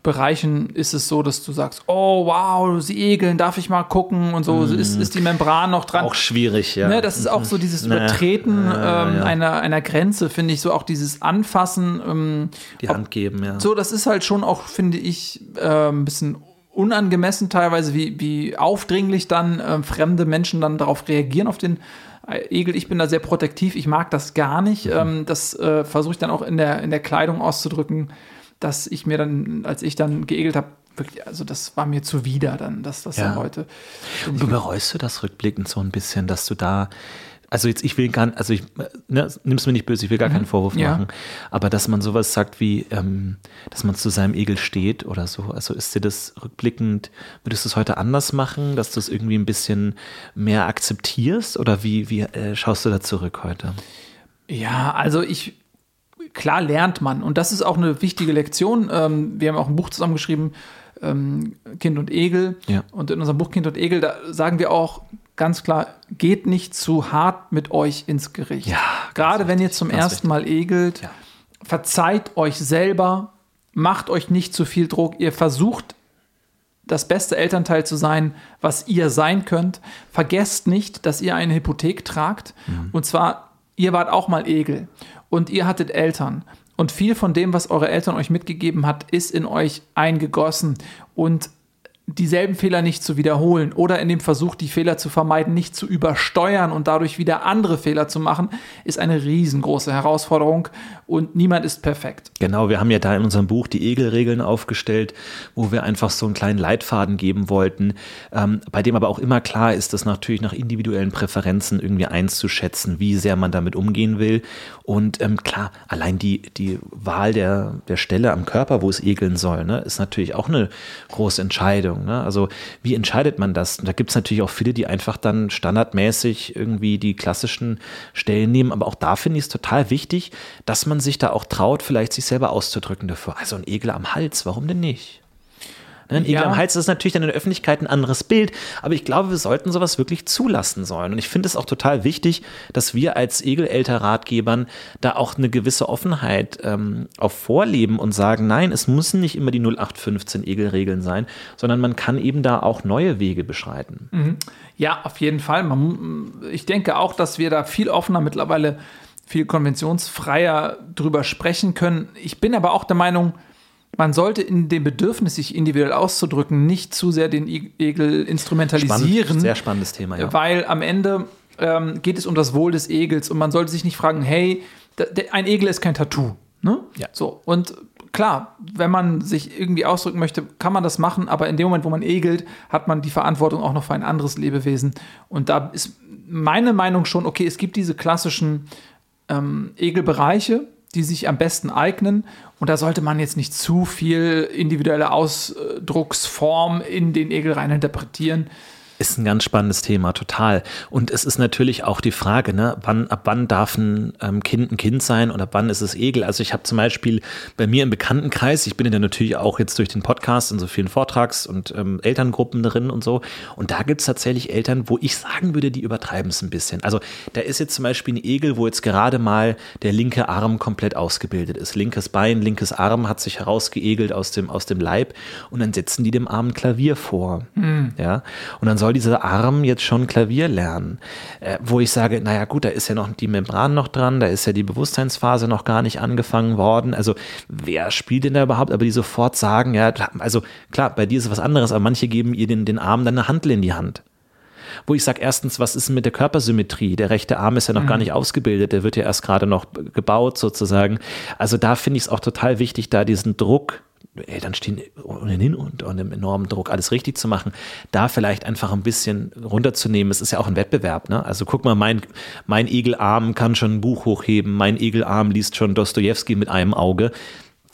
Bereichen ist es so, dass du sagst, oh wow, sie egeln, darf ich mal gucken und so, mm. ist, ist die Membran noch dran. Auch schwierig, ja. Ne, das ist auch so dieses Übertreten naja. ähm, ja. einer, einer Grenze, finde ich, so auch dieses Anfassen. Ähm, die Hand geben, ja. So, das ist halt schon auch, finde ich, äh, ein bisschen unangemessen teilweise, wie, wie aufdringlich dann äh, fremde Menschen dann darauf reagieren, auf den äh, Egel. Ich bin da sehr protektiv, ich mag das gar nicht. Mhm. Ähm, das äh, versuche ich dann auch in der, in der Kleidung auszudrücken dass ich mir dann, als ich dann geegelt habe, wirklich, also das war mir zuwider dann, dass das ja. dann heute. Und bereust du das rückblickend so ein bisschen, dass du da also jetzt, ich will gar nicht, also ich, ne, nimm's mir nicht böse, ich will gar mhm. keinen Vorwurf ja. machen, aber dass man sowas sagt wie, ähm, dass man zu seinem Egel steht oder so, also ist dir das rückblickend, würdest du es heute anders machen, dass du es irgendwie ein bisschen mehr akzeptierst oder wie, wie äh, schaust du da zurück heute? Ja, also ich, klar lernt man. Und das ist auch eine wichtige Lektion. Ähm, wir haben auch ein Buch zusammengeschrieben, ähm, Kind und Egel. Ja. Und in unserem Buch Kind und Egel, da sagen wir auch ganz klar, geht nicht zu hart mit euch ins Gericht. Ja, Gerade wenn ihr zum ersten richtig. Mal egelt, ja. verzeiht euch selber, macht euch nicht zu viel Druck. Ihr versucht das beste Elternteil zu sein, was ihr sein könnt. Vergesst nicht, dass ihr eine Hypothek tragt. Mhm. Und zwar, ihr wart auch mal Egel und ihr hattet Eltern. Und viel von dem, was eure Eltern euch mitgegeben hat, ist in euch eingegossen. Und dieselben Fehler nicht zu wiederholen oder in dem Versuch, die Fehler zu vermeiden, nicht zu übersteuern und dadurch wieder andere Fehler zu machen, ist eine riesengroße Herausforderung und niemand ist perfekt. Genau, wir haben ja da in unserem Buch die Egelregeln aufgestellt, wo wir einfach so einen kleinen Leitfaden geben wollten, ähm, bei dem aber auch immer klar ist, dass natürlich nach individuellen Präferenzen irgendwie einzuschätzen, wie sehr man damit umgehen will. Und ähm, klar, allein die, die Wahl der, der Stelle am Körper, wo es egeln soll, ne, ist natürlich auch eine große Entscheidung. Entscheidung. Ne? Also wie entscheidet man das? Und da gibt es natürlich auch viele, die einfach dann standardmäßig irgendwie die klassischen Stellen nehmen. Aber auch da finde ich es total wichtig, dass man sich da auch traut, vielleicht sich selber auszudrücken dafür. Also ein Egel am Hals, warum denn nicht? Ne, ein Egel ja. am Hals ist natürlich dann in der Öffentlichkeit ein anderes Bild, aber ich glaube, wir sollten sowas wirklich zulassen sollen. Und ich finde es auch total wichtig, dass wir als Egelelter-Ratgebern da auch eine gewisse Offenheit ähm, auf vorleben und sagen, nein, es müssen nicht immer die 0815 Egelregeln sein, sondern man kann eben da auch neue Wege beschreiten. Mhm. Ja, auf jeden Fall. Man, ich denke auch, dass wir da viel offener mittlerweile, viel konventionsfreier drüber sprechen können. Ich bin aber auch der Meinung, man sollte in dem Bedürfnis, sich individuell auszudrücken, nicht zu sehr den Egel instrumentalisieren. Spannend, sehr spannendes Thema, ja. Weil am Ende ähm, geht es um das Wohl des Egels und man sollte sich nicht fragen, hey, ein Egel ist kein Tattoo. Ne? Ja. So, und klar, wenn man sich irgendwie ausdrücken möchte, kann man das machen, aber in dem Moment, wo man egelt, hat man die Verantwortung auch noch für ein anderes Lebewesen. Und da ist meine Meinung schon, okay, es gibt diese klassischen ähm, Egelbereiche, die sich am besten eignen. Und da sollte man jetzt nicht zu viel individuelle Ausdrucksform in den Egel rein interpretieren. Ist ein ganz spannendes Thema, total. Und es ist natürlich auch die Frage, ne, wann, ab wann darf ein ähm, Kind ein Kind sein und ab wann ist es Egel? Also ich habe zum Beispiel bei mir im Bekanntenkreis, ich bin ja natürlich auch jetzt durch den Podcast in so vielen Vortrags- und ähm, Elterngruppen drin und so. Und da gibt es tatsächlich Eltern, wo ich sagen würde, die übertreiben es ein bisschen. Also da ist jetzt zum Beispiel ein Egel, wo jetzt gerade mal der linke Arm komplett ausgebildet ist. Linkes Bein, linkes Arm hat sich herausgeegelt aus dem, aus dem Leib und dann setzen die dem Arm ein Klavier vor. Mhm. Ja. Und dann soll dieser Arm jetzt schon Klavier lernen? Äh, wo ich sage, naja gut, da ist ja noch die Membran noch dran, da ist ja die Bewusstseinsphase noch gar nicht angefangen worden. Also wer spielt denn da überhaupt? Aber die sofort sagen, ja, also klar, bei dir ist was anderes, aber manche geben ihr den, den Arm dann eine Handel in die Hand wo ich sage, erstens, was ist denn mit der Körpersymmetrie? Der rechte Arm ist ja noch mhm. gar nicht ausgebildet, der wird ja erst gerade noch gebaut sozusagen. Also da finde ich es auch total wichtig, da diesen Druck Eltern stehen ohnehin unter einem enormen Druck, alles richtig zu machen, da vielleicht einfach ein bisschen runterzunehmen. Es ist ja auch ein Wettbewerb. Ne? Also guck mal, mein, mein Egelarm kann schon ein Buch hochheben, mein Egelarm liest schon Dostoevsky mit einem Auge.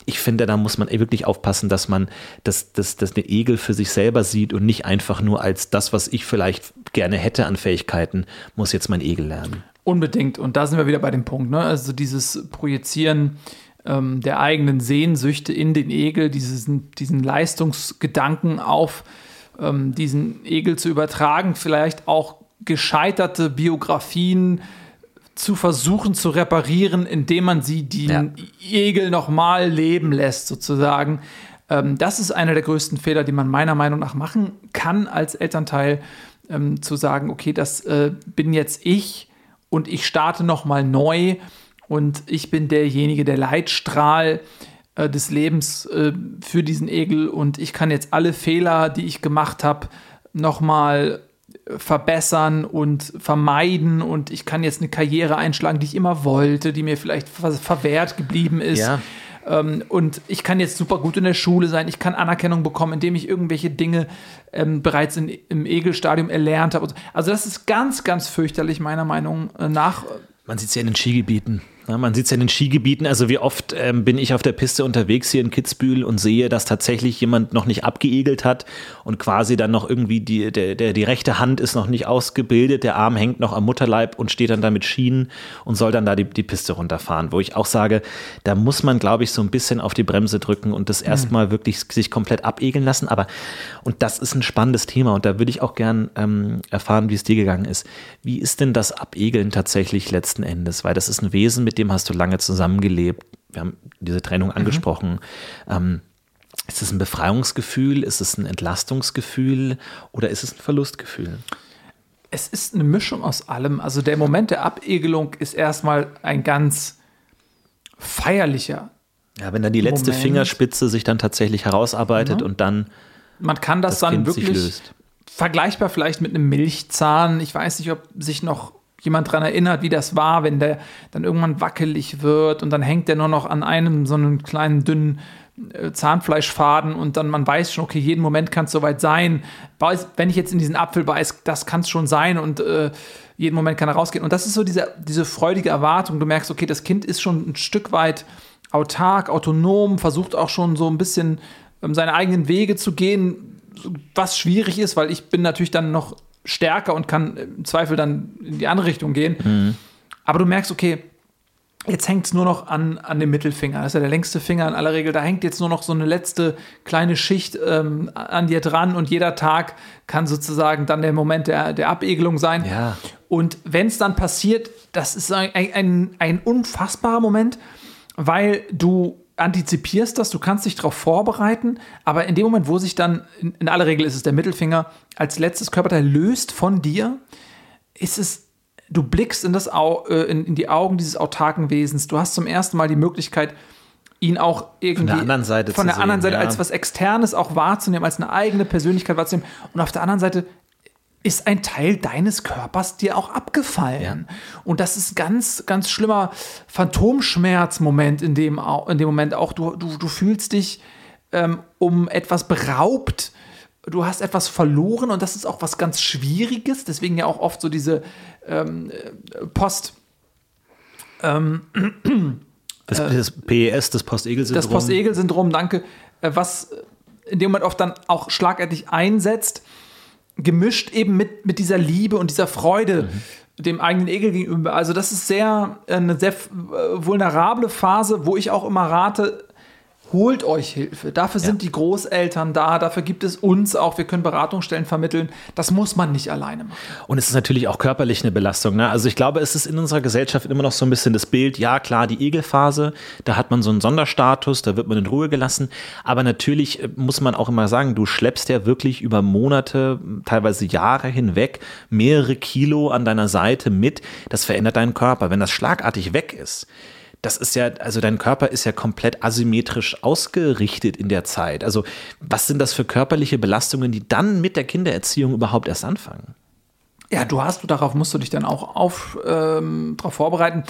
Ich finde, da muss man wirklich aufpassen, dass man das, das, das den Egel für sich selber sieht und nicht einfach nur als das, was ich vielleicht gerne hätte an Fähigkeiten, muss jetzt mein Egel lernen. Unbedingt. Und da sind wir wieder bei dem Punkt. Ne? Also dieses Projizieren ähm, der eigenen Sehnsüchte in den Egel, diesen, diesen Leistungsgedanken auf ähm, diesen Egel zu übertragen, vielleicht auch gescheiterte Biografien zu versuchen zu reparieren, indem man sie den ja. Egel nochmal leben lässt, sozusagen. Ähm, das ist einer der größten Fehler, die man meiner Meinung nach machen kann als Elternteil, ähm, zu sagen, okay, das äh, bin jetzt ich und ich starte nochmal neu und ich bin derjenige, der Leitstrahl äh, des Lebens äh, für diesen Egel und ich kann jetzt alle Fehler, die ich gemacht habe, nochmal verbessern und vermeiden und ich kann jetzt eine Karriere einschlagen, die ich immer wollte, die mir vielleicht ver verwehrt geblieben ist. Ja. Ähm, und ich kann jetzt super gut in der Schule sein, ich kann Anerkennung bekommen, indem ich irgendwelche Dinge ähm, bereits in, im Egelstadium erlernt habe. Also das ist ganz, ganz fürchterlich meiner Meinung nach. Man sieht es ja in den Skigebieten. Ja, man sieht es ja in den Skigebieten, also wie oft ähm, bin ich auf der Piste unterwegs hier in Kitzbühel und sehe, dass tatsächlich jemand noch nicht abgeegelt hat und quasi dann noch irgendwie die, der, der, die rechte Hand ist noch nicht ausgebildet, der Arm hängt noch am Mutterleib und steht dann da mit Schienen und soll dann da die, die Piste runterfahren, wo ich auch sage, da muss man, glaube ich, so ein bisschen auf die Bremse drücken und das mhm. erstmal wirklich sich komplett abegeln lassen. Aber, und das ist ein spannendes Thema und da würde ich auch gern ähm, erfahren, wie es dir gegangen ist. Wie ist denn das Abegeln tatsächlich letzten Endes? Weil das ist ein Wesen, mit mit dem hast du lange zusammengelebt. Wir haben diese Trennung mhm. angesprochen. Ähm, ist es ein Befreiungsgefühl? Ist es ein Entlastungsgefühl? Oder ist es ein Verlustgefühl? Es ist eine Mischung aus allem. Also der Moment der Abegelung ist erstmal ein ganz feierlicher. Ja, wenn dann die letzte Moment. Fingerspitze sich dann tatsächlich herausarbeitet mhm. und dann. Man kann das, das dann kind wirklich vergleichbar vielleicht mit einem Milchzahn. Ich weiß nicht, ob sich noch jemand daran erinnert, wie das war, wenn der dann irgendwann wackelig wird und dann hängt der nur noch an einem so einen kleinen dünnen äh, Zahnfleischfaden und dann man weiß schon, okay, jeden Moment kann es soweit sein. wenn ich jetzt in diesen Apfel beiß, das kann es schon sein und äh, jeden Moment kann er rausgehen. Und das ist so diese, diese freudige Erwartung. Du merkst, okay, das Kind ist schon ein Stück weit autark, autonom, versucht auch schon so ein bisschen ähm, seine eigenen Wege zu gehen, was schwierig ist, weil ich bin natürlich dann noch stärker und kann im Zweifel dann in die andere Richtung gehen. Mhm. Aber du merkst, okay, jetzt hängt es nur noch an, an dem Mittelfinger. Das ist ja der längste Finger in aller Regel. Da hängt jetzt nur noch so eine letzte kleine Schicht ähm, an dir dran und jeder Tag kann sozusagen dann der Moment der, der Abegelung sein. Ja. Und wenn es dann passiert, das ist ein, ein, ein unfassbarer Moment, weil du antizipierst das, du kannst dich darauf vorbereiten, aber in dem Moment, wo sich dann, in, in aller Regel ist es der Mittelfinger, als letztes Körperteil löst von dir, ist es, du blickst in, das, äh, in, in die Augen dieses autarken Wesens. Du hast zum ersten Mal die Möglichkeit, ihn auch irgendwie von der anderen Seite, von der anderen Seite ja. als was Externes auch wahrzunehmen, als eine eigene Persönlichkeit wahrzunehmen. Und auf der anderen Seite ist ein Teil deines Körpers dir auch abgefallen. Ja. Und das ist ganz, ganz schlimmer Phantomschmerzmoment in dem, in dem Moment auch. Du, du, du fühlst dich ähm, um etwas beraubt. Du hast etwas verloren und das ist auch was ganz Schwieriges. Deswegen ja auch oft so diese ähm, Post. Ähm, [clears throat] Das, das PES, das Postegel-Syndrom. Das Postegel-Syndrom, danke, äh, was in dem Moment oft dann auch schlagartig einsetzt, gemischt eben mit, mit dieser Liebe und dieser Freude. Mhm dem eigenen Egel gegenüber. Also das ist sehr eine sehr vulnerable Phase, wo ich auch immer rate, holt euch Hilfe. Dafür ja. sind die Großeltern da, dafür gibt es uns auch, wir können Beratungsstellen vermitteln. Das muss man nicht alleine machen. Und es ist natürlich auch körperlich eine Belastung. Ne? Also ich glaube, es ist in unserer Gesellschaft immer noch so ein bisschen das Bild, ja klar, die Egelphase, da hat man so einen Sonderstatus, da wird man in Ruhe gelassen. Aber natürlich äh, muss man auch immer sagen, du schleppst ja wirklich über Monate, teilweise Jahre hinweg mehrere Kilo an deiner Seite mit. Das verändert deinen Körper. Wenn das schlagartig weg ist, das ist ja, also dein Körper ist ja komplett asymmetrisch ausgerichtet in der Zeit. Also was sind das für körperliche Belastungen, die dann mit der Kindererziehung überhaupt erst anfangen? Ja, du hast, darauf musst du dich dann auch auf, ähm, darauf vorbereiten.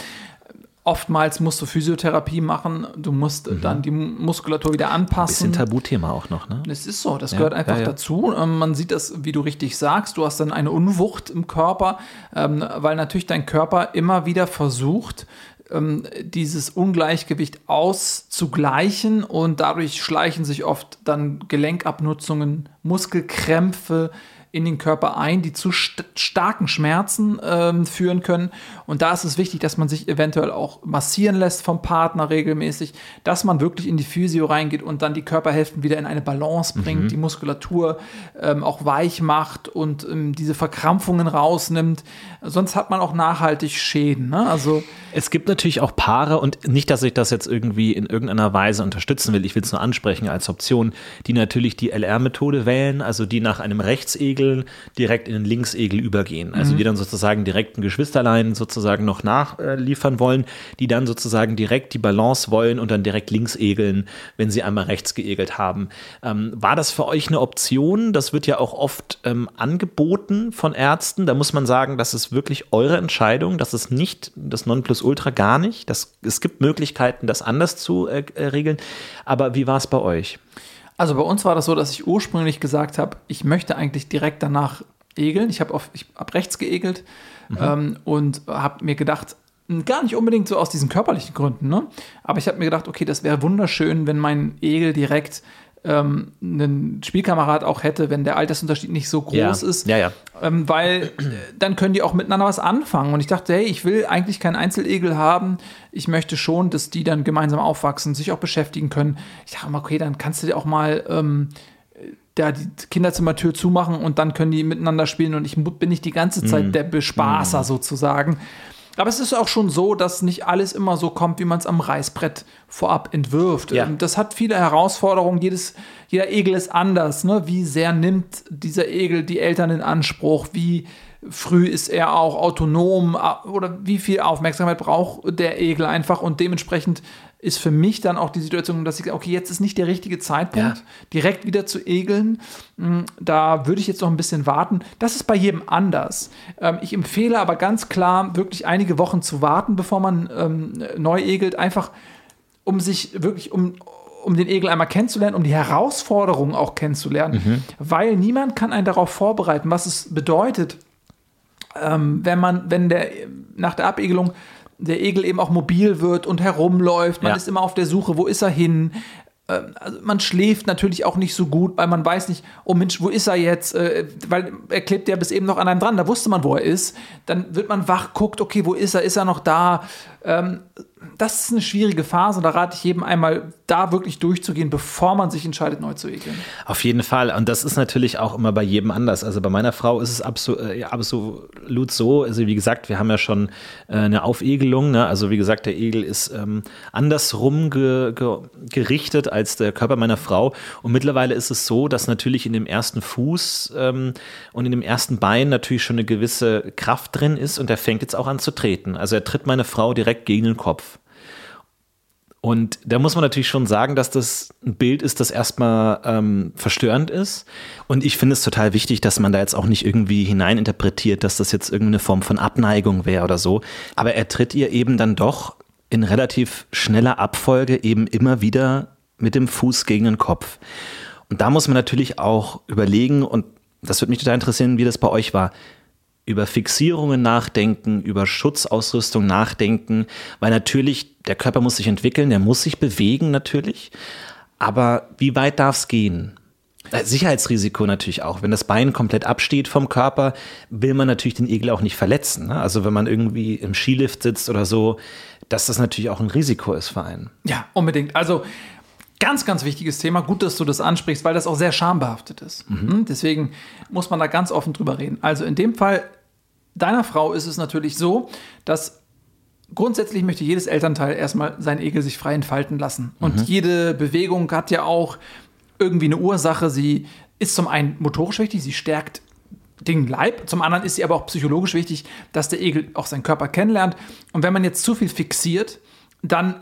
Oftmals musst du Physiotherapie machen, du musst mhm. dann die Muskulatur wieder anpassen. Ein bisschen Tabuthema auch noch, ne? Es ist so, das ja, gehört einfach ja, ja. dazu. Ähm, man sieht das, wie du richtig sagst, du hast dann eine Unwucht im Körper, ähm, weil natürlich dein Körper immer wieder versucht, ähm, dieses Ungleichgewicht auszugleichen und dadurch schleichen sich oft dann Gelenkabnutzungen, Muskelkrämpfe, in den Körper ein, die zu st starken Schmerzen ähm, führen können. Und da ist es wichtig, dass man sich eventuell auch massieren lässt vom Partner regelmäßig, dass man wirklich in die Physio reingeht und dann die Körperhälften wieder in eine Balance bringt, mhm. die Muskulatur ähm, auch weich macht und ähm, diese Verkrampfungen rausnimmt. Sonst hat man auch nachhaltig Schäden. Ne? Also es gibt natürlich auch Paare und nicht, dass ich das jetzt irgendwie in irgendeiner Weise unterstützen will. Ich will es nur ansprechen als Option, die natürlich die LR-Methode wählen, also die nach einem Rechtsegel Egel direkt in den Linksegel übergehen. Also mhm. die dann sozusagen direkt ein Geschwisterlein sozusagen noch nachliefern wollen, die dann sozusagen direkt die Balance wollen und dann direkt links egeln, wenn sie einmal rechts geegelt haben. Ähm, war das für euch eine Option? Das wird ja auch oft ähm, angeboten von Ärzten. Da muss man sagen, das ist wirklich eure Entscheidung. Das ist nicht das Nonplusultra gar nicht. Das, es gibt Möglichkeiten, das anders zu äh regeln. Aber wie war es bei euch? Also bei uns war das so, dass ich ursprünglich gesagt habe, ich möchte eigentlich direkt danach egeln. Ich habe hab rechts geegelt mhm. ähm, und habe mir gedacht, gar nicht unbedingt so aus diesen körperlichen Gründen, ne? aber ich habe mir gedacht, okay, das wäre wunderschön, wenn mein Egel direkt ähm, einen Spielkamerad auch hätte, wenn der Altersunterschied nicht so groß ja. ist. Ja, ja. Ähm, weil dann können die auch miteinander was anfangen. Und ich dachte, hey, ich will eigentlich keinen Einzelegel haben. Ich möchte schon, dass die dann gemeinsam aufwachsen, sich auch beschäftigen können. Ich dachte, okay, dann kannst du dir auch mal ähm, da die Kinderzimmertür zumachen und dann können die miteinander spielen und ich bin nicht die ganze Zeit mm. der Bespaßer mm. sozusagen. Aber es ist auch schon so, dass nicht alles immer so kommt, wie man es am Reißbrett vorab entwirft. Ja. Das hat viele Herausforderungen. Jedes, jeder Egel ist anders. Ne? Wie sehr nimmt dieser Egel die Eltern in Anspruch? Wie früh ist er auch autonom? Oder wie viel Aufmerksamkeit braucht der Egel einfach? Und dementsprechend ist für mich dann auch die Situation, dass ich okay, jetzt ist nicht der richtige Zeitpunkt, ja. direkt wieder zu egeln. Hm, da würde ich jetzt noch ein bisschen warten. Das ist bei jedem anders. Ähm, ich empfehle aber ganz klar, wirklich einige Wochen zu warten, bevor man ähm, neu egelt, einfach um sich wirklich um um den Egel einmal kennenzulernen, um die Herausforderungen auch kennenzulernen, mhm. weil niemand kann einen darauf vorbereiten, was es bedeutet, ähm, wenn man, wenn der nach der Abegelung der Egel eben auch mobil wird und herumläuft. Man ja. ist immer auf der Suche, wo ist er hin? Ähm, also man schläft natürlich auch nicht so gut, weil man weiß nicht, oh Mensch, wo ist er jetzt? Äh, weil er klebt ja bis eben noch an einem dran, da wusste man, wo er ist. Dann wird man wach, guckt, okay, wo ist er? Ist er noch da? Das ist eine schwierige Phase und da rate ich jedem einmal, da wirklich durchzugehen, bevor man sich entscheidet, neu zu ekeln. Auf jeden Fall. Und das ist natürlich auch immer bei jedem anders. Also bei meiner Frau ist es absolut, äh, absolut so. Also wie gesagt, wir haben ja schon äh, eine Aufegelung. Ne? Also wie gesagt, der Egel ist ähm, andersrum ge ge gerichtet als der Körper meiner Frau. Und mittlerweile ist es so, dass natürlich in dem ersten Fuß ähm, und in dem ersten Bein natürlich schon eine gewisse Kraft drin ist und er fängt jetzt auch an zu treten. Also er tritt meine Frau direkt gegen den Kopf. Und da muss man natürlich schon sagen, dass das ein Bild ist, das erstmal ähm, verstörend ist. Und ich finde es total wichtig, dass man da jetzt auch nicht irgendwie hineininterpretiert, dass das jetzt irgendeine Form von Abneigung wäre oder so. Aber er tritt ihr eben dann doch in relativ schneller Abfolge eben immer wieder mit dem Fuß gegen den Kopf. Und da muss man natürlich auch überlegen, und das würde mich total interessieren, wie das bei euch war. Über Fixierungen nachdenken, über Schutzausrüstung nachdenken, weil natürlich der Körper muss sich entwickeln, der muss sich bewegen natürlich. Aber wie weit darf es gehen? Äh, Sicherheitsrisiko natürlich auch. Wenn das Bein komplett absteht vom Körper, will man natürlich den Igel auch nicht verletzen. Ne? Also wenn man irgendwie im Skilift sitzt oder so, dass das natürlich auch ein Risiko ist für einen. Ja, unbedingt. Also ganz, ganz wichtiges Thema. Gut, dass du das ansprichst, weil das auch sehr schambehaftet ist. Mhm. Deswegen muss man da ganz offen drüber reden. Also in dem Fall deiner Frau ist es natürlich so, dass grundsätzlich möchte jedes Elternteil erstmal sein Egel sich frei entfalten lassen. Und mhm. jede Bewegung hat ja auch irgendwie eine Ursache. Sie ist zum einen motorisch wichtig, sie stärkt den Leib, zum anderen ist sie aber auch psychologisch wichtig, dass der Egel auch seinen Körper kennenlernt. Und wenn man jetzt zu viel fixiert, dann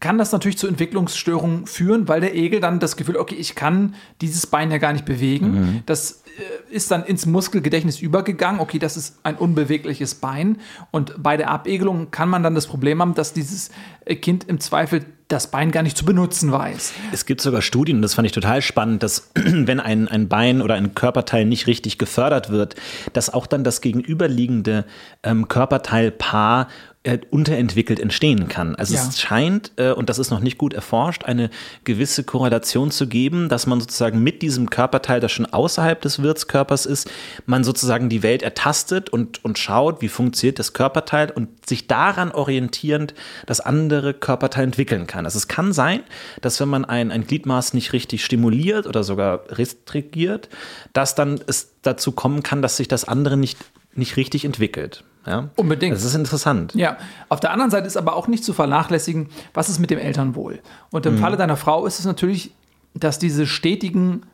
kann das natürlich zu Entwicklungsstörungen führen, weil der Egel dann das Gefühl, okay, ich kann dieses Bein ja gar nicht bewegen. Mhm. Das äh, ist dann ins Muskelgedächtnis übergegangen. Okay, das ist ein unbewegliches Bein. Und bei der Abegelung kann man dann das Problem haben, dass dieses äh, Kind im Zweifel das Bein gar nicht zu benutzen weiß. Es gibt sogar Studien, und das fand ich total spannend, dass [clears throat] wenn ein, ein Bein oder ein Körperteil nicht richtig gefördert wird, dass auch dann das gegenüberliegende ähm, Körperteilpaar äh, unterentwickelt entstehen kann. Also ja. es scheint, äh, und das ist noch nicht gut erforscht, eine gewisse Korrelation zu geben, dass man sozusagen mit diesem Körperteil, das schon außerhalb des Wirtskörpers ist, man sozusagen die Welt ertastet und, und schaut, wie funktioniert das Körperteil und sich daran orientierend das andere Körperteil entwickeln kann. Also es kann sein, dass wenn man ein, ein Gliedmaß nicht richtig stimuliert oder sogar restrigiert, dass dann es dazu kommen kann, dass sich das andere nicht, nicht richtig entwickelt. Ja? Unbedingt. Das ist interessant. Ja. Auf der anderen Seite ist aber auch nicht zu vernachlässigen, was ist mit dem Elternwohl. Und im mhm. Falle deiner Frau ist es natürlich, dass diese stetigen,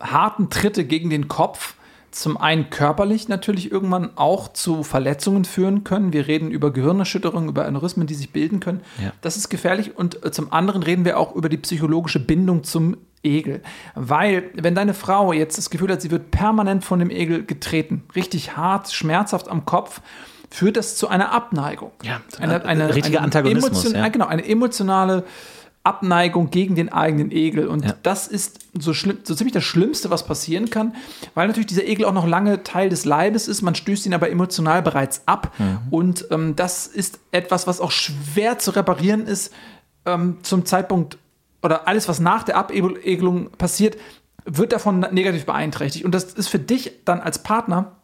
harten Tritte gegen den Kopf zum einen körperlich natürlich irgendwann auch zu Verletzungen führen können. Wir reden über Gehirnerschütterungen, über Aneurysmen, die sich bilden können. Ja. Das ist gefährlich. Und äh, zum anderen reden wir auch über die psychologische Bindung zum Egel. Weil, wenn deine Frau jetzt das Gefühl hat, sie wird permanent von dem Egel getreten, richtig hart, schmerzhaft am Kopf, führt das zu einer Abneigung. Ja, eine, eine, richtiger Antagonismus. Emotion, ja. Genau, eine emotionale Abneigung gegen den eigenen Egel. Und ja. das ist so, schlimm, so ziemlich das Schlimmste, was passieren kann, weil natürlich dieser Egel auch noch lange Teil des Leibes ist. Man stößt ihn aber emotional bereits ab. Mhm. Und ähm, das ist etwas, was auch schwer zu reparieren ist ähm, zum Zeitpunkt oder alles, was nach der Abegelung passiert, wird davon negativ beeinträchtigt. Und das ist für dich dann als Partner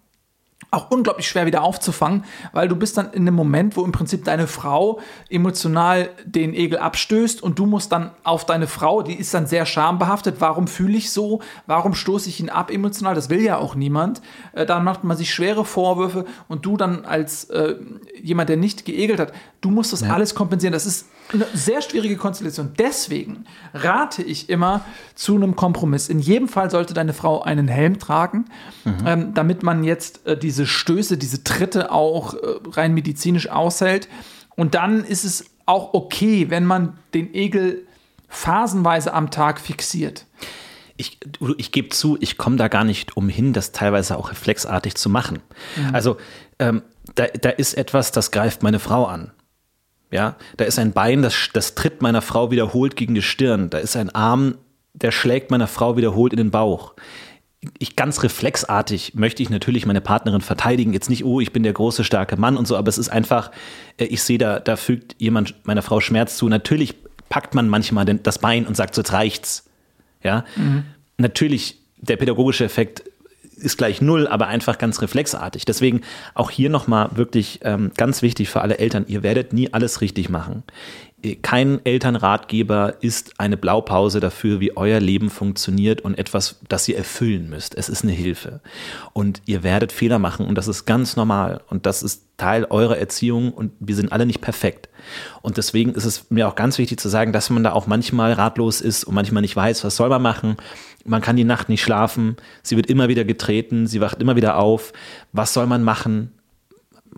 auch unglaublich schwer wieder aufzufangen, weil du bist dann in einem Moment, wo im Prinzip deine Frau emotional den Egel abstößt und du musst dann auf deine Frau, die ist dann sehr schambehaftet, warum fühle ich so, warum stoße ich ihn ab emotional, das will ja auch niemand. Äh, dann macht man sich schwere Vorwürfe und du dann als äh, jemand, der nicht geegelt hat, du musst das ja. alles kompensieren. Das ist eine sehr schwierige Konstellation. Deswegen rate ich immer zu einem Kompromiss. In jedem Fall sollte deine Frau einen Helm tragen, mhm. ähm, damit man jetzt äh, diese Stöße, diese Tritte auch äh, rein medizinisch aushält. Und dann ist es auch okay, wenn man den Egel phasenweise am Tag fixiert. Ich, ich gebe zu, ich komme da gar nicht umhin, das teilweise auch reflexartig zu machen. Mhm. Also ähm, da, da ist etwas, das greift meine Frau an. Ja, da ist ein Bein, das, das tritt meiner Frau wiederholt gegen die Stirn. Da ist ein Arm, der schlägt meiner Frau wiederholt in den Bauch. Ich ganz reflexartig möchte ich natürlich meine Partnerin verteidigen. Jetzt nicht, oh, ich bin der große, starke Mann und so, aber es ist einfach, äh, ich sehe da, da fügt jemand meiner Frau Schmerz zu. Natürlich packt man manchmal das Bein und sagt, so jetzt reicht's. Ja, mhm. natürlich, der pädagogische Effekt ist gleich null, aber einfach ganz reflexartig. Deswegen auch hier nochmal wirklich ähm, ganz wichtig für alle Eltern, ihr werdet nie alles richtig machen. Kein Elternratgeber ist eine Blaupause dafür, wie euer Leben funktioniert und etwas, das ihr erfüllen müsst. Es ist eine Hilfe. Und ihr werdet Fehler machen und das ist ganz normal. Und das ist Teil eurer Erziehung und wir sind alle nicht perfekt. Und deswegen ist es mir auch ganz wichtig zu sagen, dass man da auch manchmal ratlos ist und manchmal nicht weiß, was soll man machen man kann die Nacht nicht schlafen, sie wird immer wieder getreten, sie wacht immer wieder auf. Was soll man machen?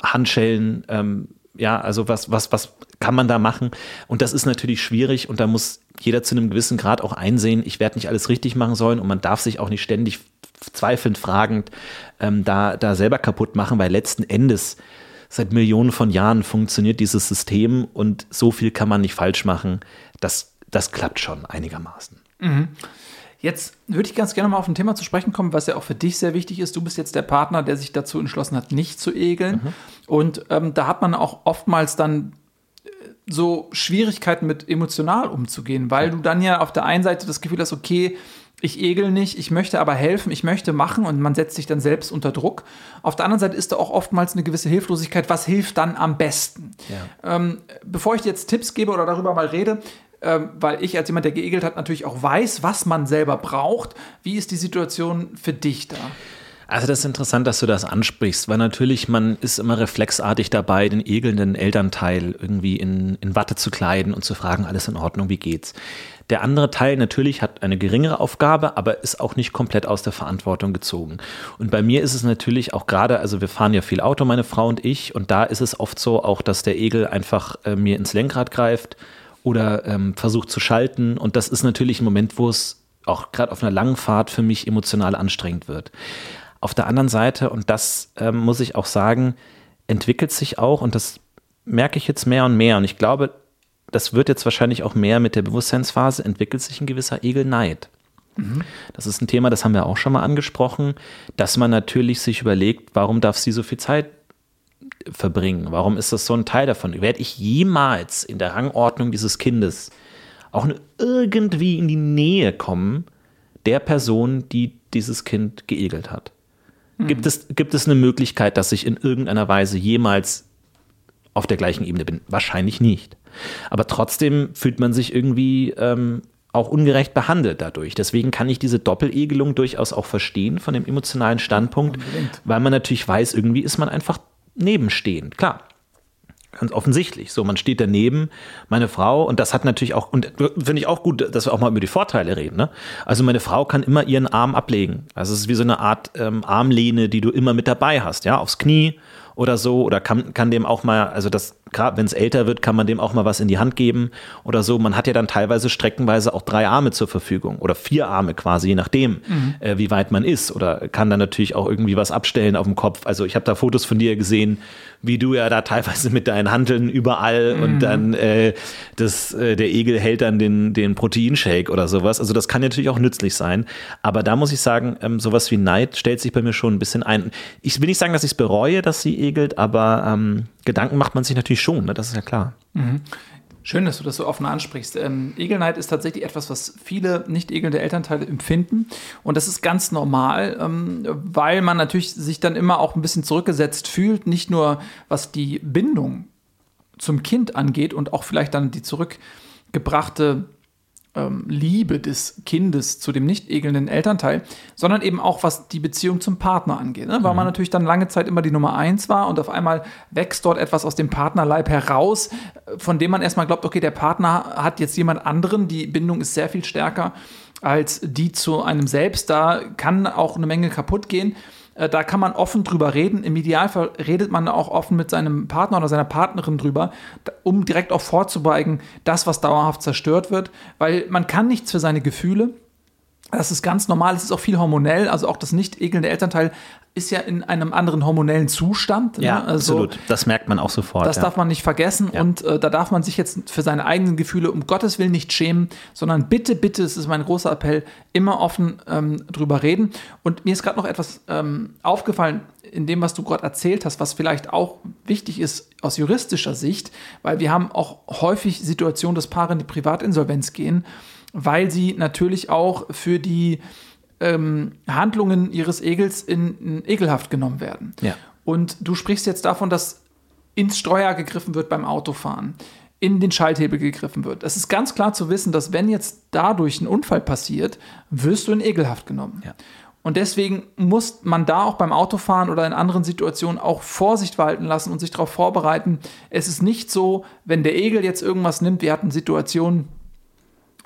Handschellen, ähm, ja, also was, was, was kann man da machen? Und das ist natürlich schwierig und da muss jeder zu einem gewissen Grad auch einsehen, ich werde nicht alles richtig machen sollen und man darf sich auch nicht ständig zweifelnd fragend ähm, da, da selber kaputt machen, weil letzten Endes seit Millionen von Jahren funktioniert dieses System und so viel kann man nicht falsch machen. Das, das klappt schon einigermaßen. Mhm. Jetzt würde ich ganz gerne mal auf ein Thema zu sprechen kommen, was ja auch für dich sehr wichtig ist. Du bist jetzt der Partner, der sich dazu entschlossen hat, nicht zu egeln. Mhm. Und ähm, da hat man auch oftmals dann so Schwierigkeiten mit emotional umzugehen, weil du dann ja auf der einen Seite das Gefühl hast, okay, ich egel nicht, ich möchte aber helfen, ich möchte machen und man setzt sich dann selbst unter Druck. Auf der anderen Seite ist da auch oftmals eine gewisse Hilflosigkeit. Was hilft dann am besten? Ja. Ähm, bevor ich dir jetzt Tipps gebe oder darüber mal rede, ähm, weil ich als jemand, der geegelt hat, natürlich auch weiß, was man selber braucht. Wie ist die Situation für dich da? Also das ist interessant, dass du das ansprichst, weil natürlich man ist immer reflexartig dabei, den egelnden Elternteil irgendwie in, in Watte zu kleiden und zu fragen, alles in Ordnung, wie geht's? Der andere Teil natürlich hat eine geringere Aufgabe, aber ist auch nicht komplett aus der Verantwortung gezogen. Und bei mir ist es natürlich auch gerade, also wir fahren ja viel Auto, meine Frau und ich, und da ist es oft so auch, dass der Egel einfach äh, mir ins Lenkrad greift oder ähm, versucht zu schalten. Und das ist natürlich ein Moment, wo es auch gerade auf einer langen Fahrt für mich emotional anstrengend wird. Auf der anderen Seite, und das ähm, muss ich auch sagen, entwickelt sich auch, und das merke ich jetzt mehr und mehr, und ich glaube, das wird jetzt wahrscheinlich auch mehr mit der Bewusstseinsphase, entwickelt sich ein gewisser Egelneid. Mhm. Das ist ein Thema, das haben wir auch schon mal angesprochen, dass man natürlich sich überlegt, warum darf sie so viel Zeit verbringen? Warum ist das so ein Teil davon? Werde ich jemals in der Rangordnung dieses Kindes auch nur irgendwie in die Nähe kommen der Person, die dieses Kind geegelt hat? Mhm. Gibt, es, gibt es eine Möglichkeit, dass ich in irgendeiner Weise jemals auf der gleichen Ebene bin? Wahrscheinlich nicht. Aber trotzdem fühlt man sich irgendwie ähm, auch ungerecht behandelt dadurch. Deswegen kann ich diese Doppelegelung durchaus auch verstehen von dem emotionalen Standpunkt, Unbedingt. weil man natürlich weiß, irgendwie ist man einfach nebenstehend. Klar, ganz offensichtlich. So, man steht daneben, meine Frau, und das hat natürlich auch, und finde ich auch gut, dass wir auch mal über die Vorteile reden. Ne? Also meine Frau kann immer ihren Arm ablegen. Also es ist wie so eine Art ähm, Armlehne, die du immer mit dabei hast, ja, aufs Knie oder so, oder kann, kann dem auch mal, also das gerade wenn es älter wird, kann man dem auch mal was in die Hand geben oder so. Man hat ja dann teilweise streckenweise auch drei Arme zur Verfügung oder vier Arme quasi, je nachdem, mhm. äh, wie weit man ist. Oder kann dann natürlich auch irgendwie was abstellen auf dem Kopf. Also ich habe da Fotos von dir gesehen, wie du ja da teilweise mit deinen Handeln überall mhm. und dann äh, das, äh, der Egel hält dann den, den Proteinshake oder sowas. Also das kann natürlich auch nützlich sein. Aber da muss ich sagen, ähm, sowas wie Neid stellt sich bei mir schon ein bisschen ein. Ich will nicht sagen, dass ich es bereue, dass sie egelt, aber ähm, Gedanken macht man sich natürlich schon, ne? das ist ja klar. Mhm. Schön, dass du das so offen ansprichst. Ähm, Egelneid ist tatsächlich etwas, was viele nicht egelnde Elternteile empfinden. Und das ist ganz normal, ähm, weil man natürlich sich dann immer auch ein bisschen zurückgesetzt fühlt. Nicht nur was die Bindung zum Kind angeht und auch vielleicht dann die zurückgebrachte ähm, Liebe des Kindes zu dem nicht egelnden Elternteil, sondern eben auch was die Beziehung zum Partner angeht. Ne? Weil mhm. man natürlich dann lange Zeit immer die Nummer eins war und auf einmal wächst dort etwas aus dem Partnerleib heraus, von dem man erstmal glaubt, okay, der Partner hat jetzt jemand anderen, die Bindung ist sehr viel stärker als die zu einem selbst. Da kann auch eine Menge kaputt gehen. Äh, da kann man offen drüber reden. Im Idealfall redet man auch offen mit seinem Partner oder seiner Partnerin drüber, um direkt auch vorzubeugen, das, was dauerhaft zerstört wird. Weil man kann nichts für seine Gefühle. Das ist ganz normal, es ist auch viel hormonell, also auch das nicht ekelnde Elternteil ist ja in einem anderen hormonellen Zustand. Ne? Ja, ne? also, absolut. Das merkt man auch sofort. Das ja. darf man nicht vergessen ja. und äh, da darf man sich jetzt für seine eigenen Gefühle um Gottes Willen nicht schämen, sondern bitte, bitte, es ist mein großer Appell, immer offen ähm, drüber reden. Und mir ist gerade noch etwas ähm, aufgefallen in dem, was du gerade erzählt hast, was vielleicht auch wichtig ist aus juristischer Sicht, weil wir haben auch häufig Situationen, dass Paare in die Privatinsolvenz gehen, weil sie natürlich auch für die ähm, Handlungen ihres Egels in, in, ekelhaft genommen werden. Ja. Und du sprichst jetzt davon, dass ins Steuer gegriffen wird beim Autofahren, in den Schalthebel gegriffen wird. Es ist ganz klar zu wissen, dass wenn jetzt dadurch ein Unfall passiert, wirst du in ekelhaft genommen. Ja. Und deswegen muss man da auch beim Autofahren oder in anderen Situationen auch Vorsicht walten lassen und sich darauf vorbereiten. Es ist nicht so, wenn der Egel jetzt irgendwas nimmt, wir hatten Situationen,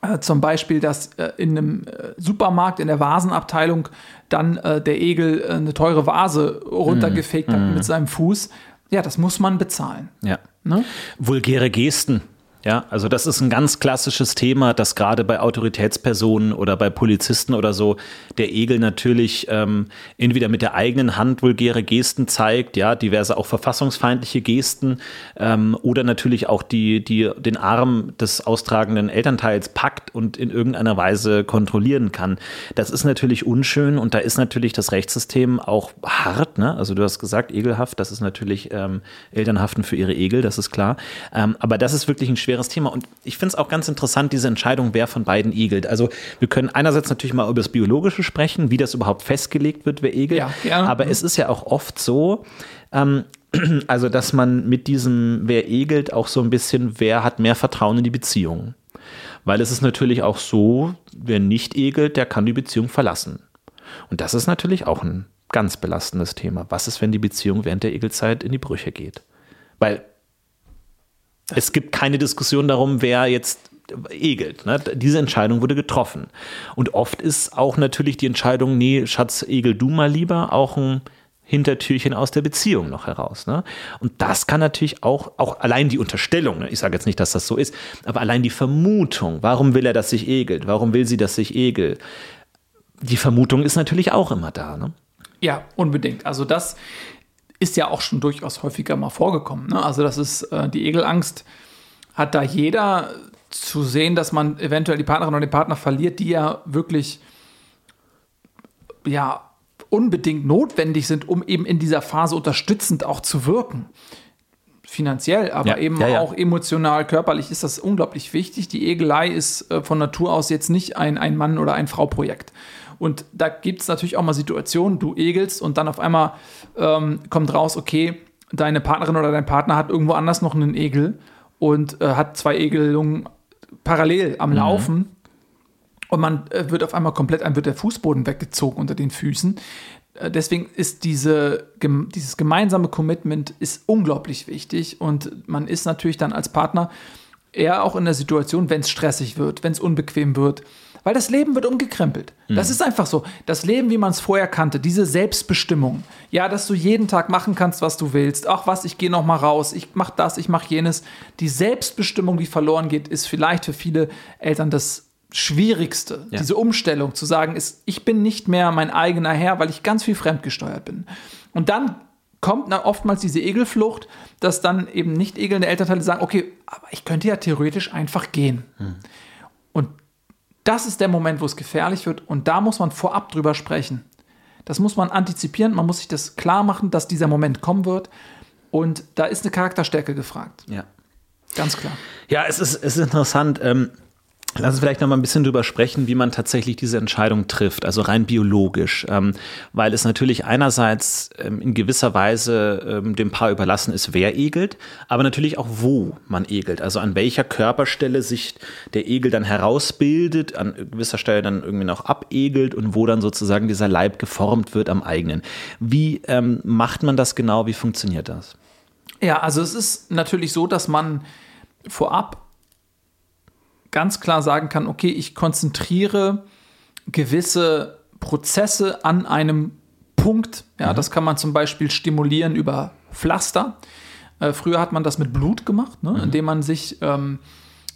äh, zum Beispiel, dass äh, in einem äh, Supermarkt in der Vasenabteilung dann äh, der Egel eine teure Vase runtergefegt mm, hat mm. mit seinem Fuß. Ja, das muss man bezahlen. Ja. Ne? Vulgäre Gesten. Ja, also das ist ein ganz klassisches Thema, dass gerade bei Autoritätspersonen oder bei Polizisten oder so der Egel natürlich ähm, entweder mit der eigenen Hand vulgäre Gesten zeigt, ja, diverse auch verfassungsfeindliche Gesten ähm, oder natürlich auch die, die den Arm des austragenden Elternteils packt und in irgendeiner Weise kontrollieren kann. Das ist natürlich unschön und da ist natürlich das Rechtssystem auch hart, ne? Also du hast gesagt, egelhaft, das ist natürlich ähm, Eltern haften für ihre Egel, das ist klar. Ähm, aber das ist wirklich ein schweres Thema. Und ich finde es auch ganz interessant, diese Entscheidung, wer von beiden egelt. Also wir können einerseits natürlich mal über das Biologische sprechen, wie das überhaupt festgelegt wird, wer egelt. Ja, gerne. Aber es ist ja auch oft so, ähm, [clears throat] also dass man mit diesem, wer egelt, auch so ein bisschen, wer hat mehr Vertrauen in die Beziehung. Weil es ist natürlich auch so, wer nicht egelt, der kann die Beziehung verlassen. Und das ist natürlich auch ein ganz belastendes Thema. Was ist, wenn die Beziehung während der Egelzeit in die Brüche geht? Weil es gibt keine Diskussion darum, wer jetzt egelt. Ne? Diese Entscheidung wurde getroffen. Und oft ist auch natürlich die Entscheidung, nee, Schatz, egel du mal lieber, auch ein Hintertürchen aus der Beziehung noch heraus. Ne? Und das kann natürlich auch, auch allein die Unterstellung, ne? ich sage jetzt nicht, dass das so ist, aber allein die Vermutung, warum will er, dass sich egelt, warum will sie, dass sich egelt, die Vermutung ist natürlich auch immer da. Ne? Ja, unbedingt. Also das ist ja auch schon durchaus häufiger mal vorgekommen. Ne? Also das ist äh, die Egelangst, hat da jeder zu sehen, dass man eventuell die Partnerin oder den Partner verliert, die ja wirklich ja unbedingt notwendig sind, um eben in dieser Phase unterstützend auch zu wirken. Finanziell, aber ja, eben ja, ja. auch emotional, körperlich ist das unglaublich wichtig. Die Egelei ist äh, von Natur aus jetzt nicht ein, ein Mann- oder ein Frau-Projekt. Und da gibt es natürlich auch mal Situationen, du egelst und dann auf einmal ähm, kommt raus, okay, deine Partnerin oder dein Partner hat irgendwo anders noch einen Egel und äh, hat zwei Egelungen parallel am mhm. Laufen. Und man äh, wird auf einmal komplett, einem wird der Fußboden weggezogen unter den Füßen. Äh, deswegen ist diese, gem dieses gemeinsame Commitment ist unglaublich wichtig und man ist natürlich dann als Partner eher auch in der Situation, wenn es stressig wird, wenn es unbequem wird, weil das Leben wird umgekrempelt. Mhm. Das ist einfach so. Das Leben, wie man es vorher kannte, diese Selbstbestimmung. Ja, dass du jeden Tag machen kannst, was du willst. Ach was, ich gehe noch mal raus, ich mache das, ich mache jenes. Die Selbstbestimmung, die verloren geht, ist vielleicht für viele Eltern das Schwierigste. Ja. Diese Umstellung zu sagen, ist, ich bin nicht mehr mein eigener Herr, weil ich ganz viel fremdgesteuert bin. Und dann kommt oftmals diese Egelflucht, dass dann eben nicht egelnde Elternteile sagen, okay, aber ich könnte ja theoretisch einfach gehen. Hm. Und das ist der Moment, wo es gefährlich wird und da muss man vorab drüber sprechen. Das muss man antizipieren, man muss sich das klar machen, dass dieser Moment kommen wird und da ist eine Charakterstärke gefragt. Ja. Ganz klar. Ja, es ist, es ist interessant. Ähm Lass uns vielleicht noch mal ein bisschen drüber sprechen, wie man tatsächlich diese Entscheidung trifft, also rein biologisch, ähm, weil es natürlich einerseits ähm, in gewisser Weise ähm, dem Paar überlassen ist, wer egelt, aber natürlich auch wo man egelt, also an welcher Körperstelle sich der Egel dann herausbildet, an gewisser Stelle dann irgendwie noch abegelt und wo dann sozusagen dieser Leib geformt wird am eigenen. Wie ähm, macht man das genau? Wie funktioniert das? Ja, also es ist natürlich so, dass man vorab ganz klar sagen kann, okay, ich konzentriere gewisse Prozesse an einem Punkt. Ja, mhm. das kann man zum Beispiel stimulieren über Pflaster. Äh, früher hat man das mit Blut gemacht, ne, mhm. indem man sich ähm,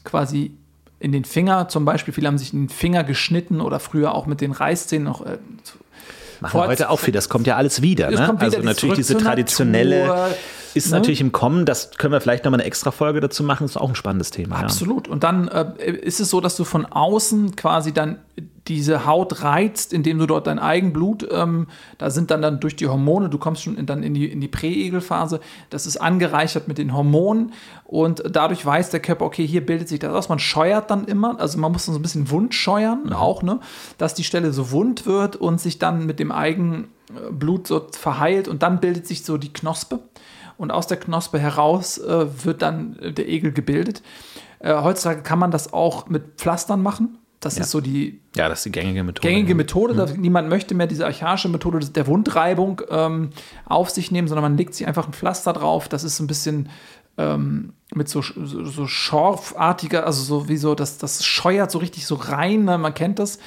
quasi in den Finger, zum Beispiel, viele haben sich in den Finger geschnitten oder früher auch mit den Reißzähnen noch äh, Machen heute auch viel, das kommt ja alles wieder. Ne? Wieder also natürlich diese traditionelle Natur, ist ne? natürlich im Kommen, das können wir vielleicht nochmal eine extra Folge dazu machen, ist auch ein spannendes Thema. Absolut. Ja. Und dann äh, ist es so, dass du von außen quasi dann diese Haut reizt, indem du dort dein Eigenblut, ähm, da sind dann, dann durch die Hormone, du kommst schon in, dann in die, in die Präegelphase, das ist angereichert mit den Hormonen und dadurch weiß der Körper, okay, hier bildet sich das aus. Man scheuert dann immer, also man muss so ein bisschen wund scheuern mhm. auch, ne, dass die Stelle so wund wird und sich dann mit dem Eigenblut so verheilt und dann bildet sich so die Knospe und aus der Knospe heraus äh, wird dann der Egel gebildet. Äh, heutzutage kann man das auch mit Pflastern machen. Das ja. ist so die, ja, das ist die gängige Methode. Gängige Methode. Mhm. Niemand möchte mehr diese archaische Methode der Wundreibung ähm, auf sich nehmen, sondern man legt sich einfach ein Pflaster drauf. Das ist ein bisschen ähm, mit so, so, so schorfartiger, also so wie so, das, das scheuert so richtig so rein. Ne? Man kennt das.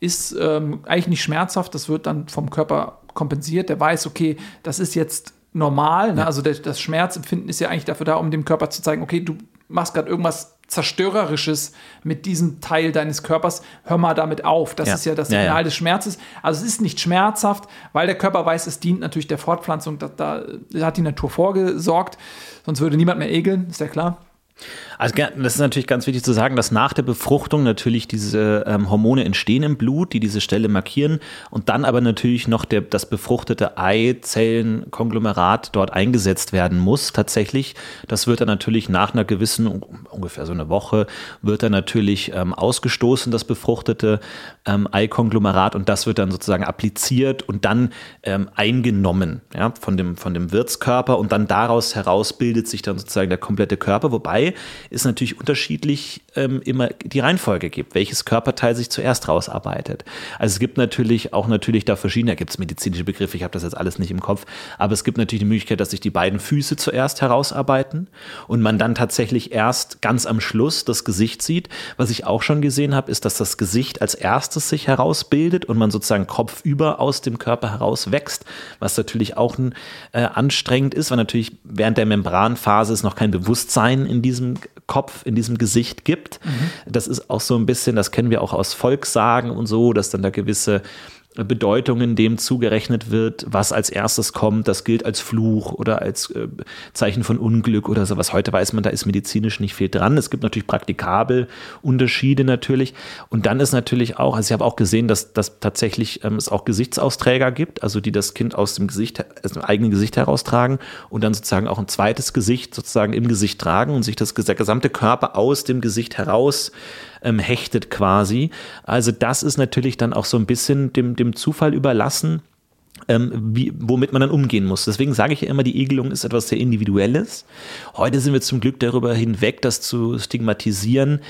Ist ähm, eigentlich nicht schmerzhaft. Das wird dann vom Körper kompensiert. Der weiß, okay, das ist jetzt normal. Ne? Also der, das Schmerzempfinden ist ja eigentlich dafür da, um dem Körper zu zeigen, okay, du machst gerade irgendwas Zerstörerisches mit diesem Teil deines Körpers, hör mal damit auf. Das Ja. ist ja das Ja, Signal ja. des Schmerzes. Also es ist nicht schmerzhaft, weil der Körper weiß, es dient natürlich der Fortpflanzung. Da, da hat die Natur vorgesorgt. Sonst würde niemand mehr egeln, ist ja klar. Also das ist natürlich ganz wichtig zu sagen, dass nach der Befruchtung natürlich diese ähm, Hormone entstehen im Blut, die diese Stelle markieren und dann aber natürlich noch der, das befruchtete Eizellenkonglomerat dort eingesetzt werden muss tatsächlich. Das wird dann natürlich nach einer gewissen, un- ungefähr so eine Woche, wird dann natürlich ähm, ausgestoßen, das befruchtete ähm, Eikonglomerat und das wird dann sozusagen appliziert und dann ähm, eingenommen ja, von, dem, von dem Wirtskörper und dann daraus heraus bildet sich dann sozusagen der komplette Körper, wobei es natürlich unterschiedlich ähm, immer die Reihenfolge gibt, welches Körperteil sich zuerst rausarbeitet. Also es gibt natürlich auch natürlich da verschiedene, da gibt es medizinische Begriffe, ich habe das jetzt alles nicht im Kopf, aber es gibt natürlich die Möglichkeit, dass sich die beiden Füße zuerst herausarbeiten und man dann tatsächlich erst ganz am Schluss das Gesicht sieht. Was ich auch schon gesehen habe, ist, dass das Gesicht als erstes sich herausbildet und man sozusagen kopfüber aus dem Körper heraus wächst, was natürlich auch ein, äh, anstrengend ist, weil natürlich während der Membranphase es noch kein Bewusstsein in diesem Kopf, in diesem Gesicht gibt. Das ist auch so ein bisschen, das kennen wir auch aus Volkssagen und so, dass dann da gewisse Bedeutungen dem zugerechnet wird, was als erstes kommt, das gilt als Fluch oder als äh, Zeichen von Unglück oder sowas. Heute weiß man, da ist medizinisch nicht viel dran. Es gibt natürlich praktikabel Unterschiede natürlich. Und dann ist natürlich auch, also ich habe auch gesehen, dass, dass tatsächlich ähm, es auch Gesichtsausträger gibt, also die das Kind aus dem Gesicht, aus dem eigenen Gesicht heraustragen und dann sozusagen auch ein zweites Gesicht sozusagen im Gesicht tragen und sich das der gesamte Körper aus dem Gesicht heraus ähm, hechtet quasi. Also das ist natürlich dann auch so ein bisschen dem, dem Zufall überlassen, ähm, wie, womit man dann umgehen muss. Deswegen sage ich ja immer, die Egelung ist etwas sehr Individuelles. Heute sind wir zum Glück darüber hinweg, das zu stigmatisieren,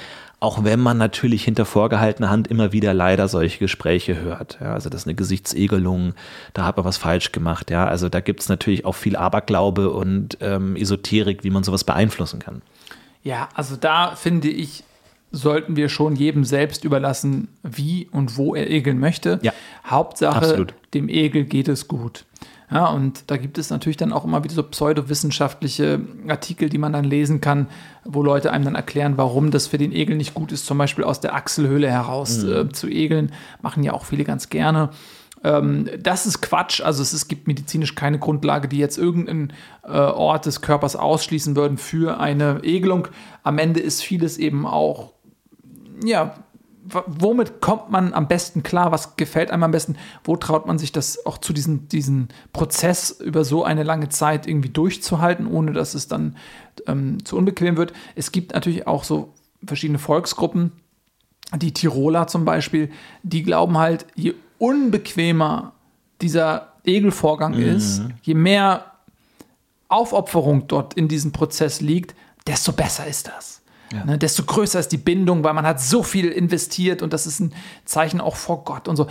auch wenn man natürlich hinter vorgehaltener Hand immer wieder leider solche Gespräche hört. Ja, also das ist eine Gesichtsegelung, da hat man was falsch gemacht. Ja, also da gibt es natürlich auch viel Aberglaube und ähm, Esoterik, wie man sowas beeinflussen kann. Ja, also da finde ich, sollten wir schon jedem selbst überlassen, wie und wo er egeln möchte. Ja, Hauptsache, absolut. dem Egel geht es gut. Ja, und da gibt es natürlich dann auch immer wieder so pseudowissenschaftliche Artikel, die man dann lesen kann, wo Leute einem dann erklären, warum das für den Egel nicht gut ist, zum Beispiel aus der Achselhöhle heraus äh, zu egeln. Machen ja auch viele ganz gerne. Ähm, das ist Quatsch. Also es, es gibt medizinisch keine Grundlage, die jetzt irgendeinen äh, Ort des Körpers ausschließen würden für eine Egelung. Am Ende ist vieles eben auch, ja, womit kommt man am besten klar? Was gefällt einem am besten? Wo traut man sich das auch zu diesem diesen Prozess über so eine lange Zeit irgendwie durchzuhalten, ohne dass es dann ähm, zu unbequem wird? Es gibt natürlich auch so verschiedene Volksgruppen, die Tiroler zum Beispiel, die glauben halt, je unbequemer dieser Egelvorgang ist, je mehr Aufopferung dort in diesem Prozess liegt, desto besser ist das. Ne, desto größer ist die Bindung, weil man hat so viel investiert und das ist ein Zeichen auch vor Gott und so.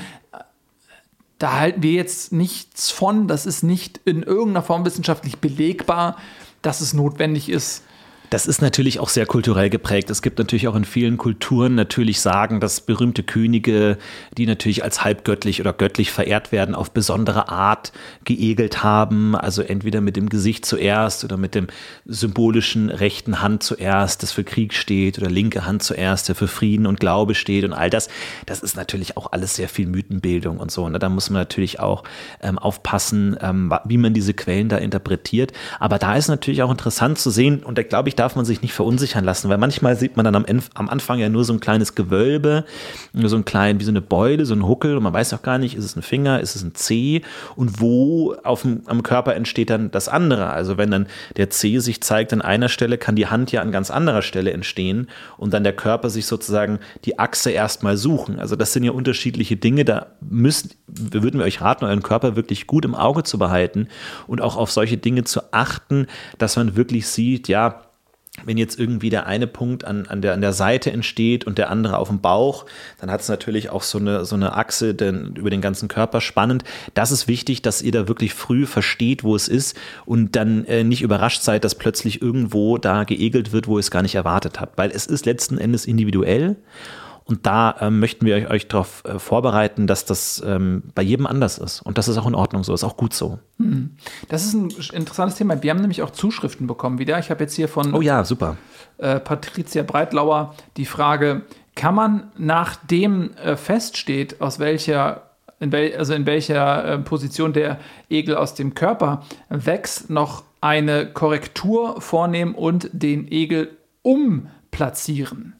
Da halten wir jetzt nichts von, das ist nicht in irgendeiner Form wissenschaftlich belegbar, dass es notwendig ist. Das ist natürlich auch sehr kulturell geprägt. Es gibt natürlich auch in vielen Kulturen natürlich Sagen, dass berühmte Könige, die natürlich als halbgöttlich oder göttlich verehrt werden, auf besondere Art geegelt haben. Also entweder mit dem Gesicht zuerst oder mit dem symbolischen rechten Hand zuerst, das für Krieg steht, oder linke Hand zuerst, der für Frieden und Glaube steht und all das. Das ist natürlich auch alles sehr viel Mythenbildung und so. Ne? Da muss man natürlich auch ähm, aufpassen, ähm, wie man diese Quellen da interpretiert. Aber da ist natürlich auch interessant zu sehen, und da glaube ich, darf man sich nicht verunsichern lassen, weil manchmal sieht man dann am, am Anfang ja nur so ein kleines Gewölbe, nur so ein klein, wie so eine Beule, so ein Huckel und man weiß auch gar nicht, ist es ein Finger, ist es ein Zeh und wo auf dem, am Körper entsteht dann das andere. Also wenn dann der Zeh sich zeigt an einer Stelle, kann die Hand ja an ganz anderer Stelle entstehen und dann der Körper sich sozusagen die Achse erstmal suchen. Also das sind ja unterschiedliche Dinge, da müssen, würden wir euch raten, euren Körper wirklich gut im Auge zu behalten und auch auf solche Dinge zu achten, dass man wirklich sieht, ja, wenn jetzt irgendwie der eine Punkt an, an, der, an der Seite entsteht und der andere auf dem Bauch, dann hat es natürlich auch so eine, so eine Achse denn, über den ganzen Körper spannend. Das ist wichtig, dass ihr da wirklich früh versteht, wo es ist und dann äh, nicht überrascht seid, dass plötzlich irgendwo da geegelt wird, wo ihr es gar nicht erwartet habt. Weil es ist letzten Endes individuell Und da ähm, möchten wir euch, euch darauf äh, vorbereiten, dass das ähm, bei jedem anders ist. Und das ist auch in Ordnung so, ist auch gut so. Hm. Das ist ein interessantes Thema. Wir haben nämlich auch Zuschriften bekommen wieder. Ich habe jetzt hier von oh ja, super. Äh, Patricia Breitlauer die Frage, kann man nachdem äh, feststeht, aus welcher in wel, also in welcher äh, Position der Egel aus dem Körper wächst, noch eine Korrektur vornehmen und den Egel umplatzieren.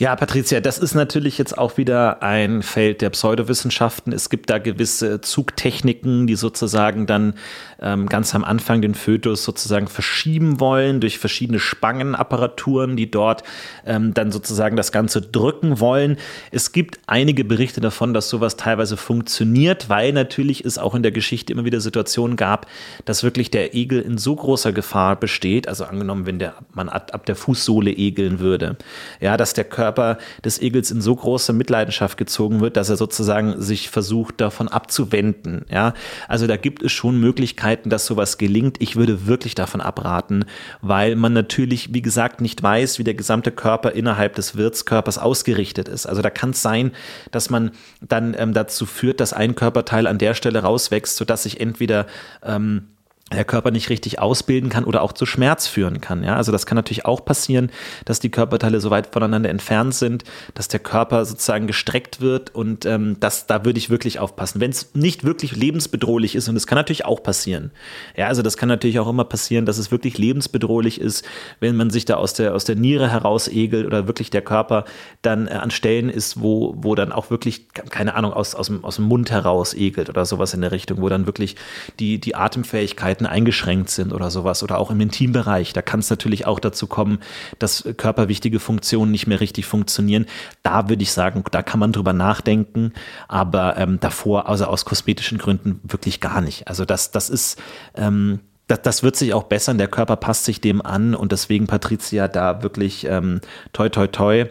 Ja, Patricia, das ist natürlich jetzt auch wieder ein Feld der Pseudowissenschaften. Es gibt da gewisse Zugtechniken, die sozusagen dann ähm, ganz am Anfang den Fötus sozusagen verschieben wollen durch verschiedene Spangenapparaturen, die dort ähm, dann sozusagen das Ganze drücken wollen. Es gibt einige Berichte davon, dass sowas teilweise funktioniert, weil natürlich es auch in der Geschichte immer wieder Situationen gab, dass wirklich der Egel in so großer Gefahr besteht, also angenommen, wenn der, man ab, ab der Fußsohle egeln würde, ja, dass der Körper Körper des Egels in so große Mitleidenschaft gezogen wird, dass er sozusagen sich versucht, davon abzuwenden. Ja, also da gibt es schon Möglichkeiten, dass sowas gelingt. Ich würde wirklich davon abraten, weil man natürlich, wie gesagt, nicht weiß, wie der gesamte Körper innerhalb des Wirtskörpers ausgerichtet ist. Also da kann es sein, dass man dann ähm, dazu führt, dass ein Körperteil an der Stelle rauswächst, sodass sich entweder ähm, der Körper nicht richtig ausbilden kann oder auch zu Schmerz führen kann. Ja, also das kann natürlich auch passieren, dass die Körperteile so weit voneinander entfernt sind, dass der Körper sozusagen gestreckt wird und ähm, das, da würde ich wirklich aufpassen. Wenn es nicht wirklich lebensbedrohlich ist und das kann natürlich auch passieren. Ja, also das kann natürlich auch immer passieren, dass es wirklich lebensbedrohlich ist, wenn man sich da aus der aus der Niere heraus egelt oder wirklich der Körper dann äh, an Stellen ist, wo wo dann auch wirklich keine Ahnung aus aus dem aus dem Mund heraus egelt oder sowas in der Richtung, wo dann wirklich die die Atemfähigkeit Möglichkeiten eingeschränkt sind oder sowas oder auch im Intimbereich. Da kann es natürlich auch dazu kommen, dass körperwichtige Funktionen nicht mehr richtig funktionieren. Da würde ich sagen, da kann man drüber nachdenken, aber ähm, davor, also aus kosmetischen Gründen, wirklich gar nicht. Also das, das ist, ähm, das, wird sich auch bessern. Der Körper passt sich dem an und deswegen Patricia da wirklich ähm, toi toi toi.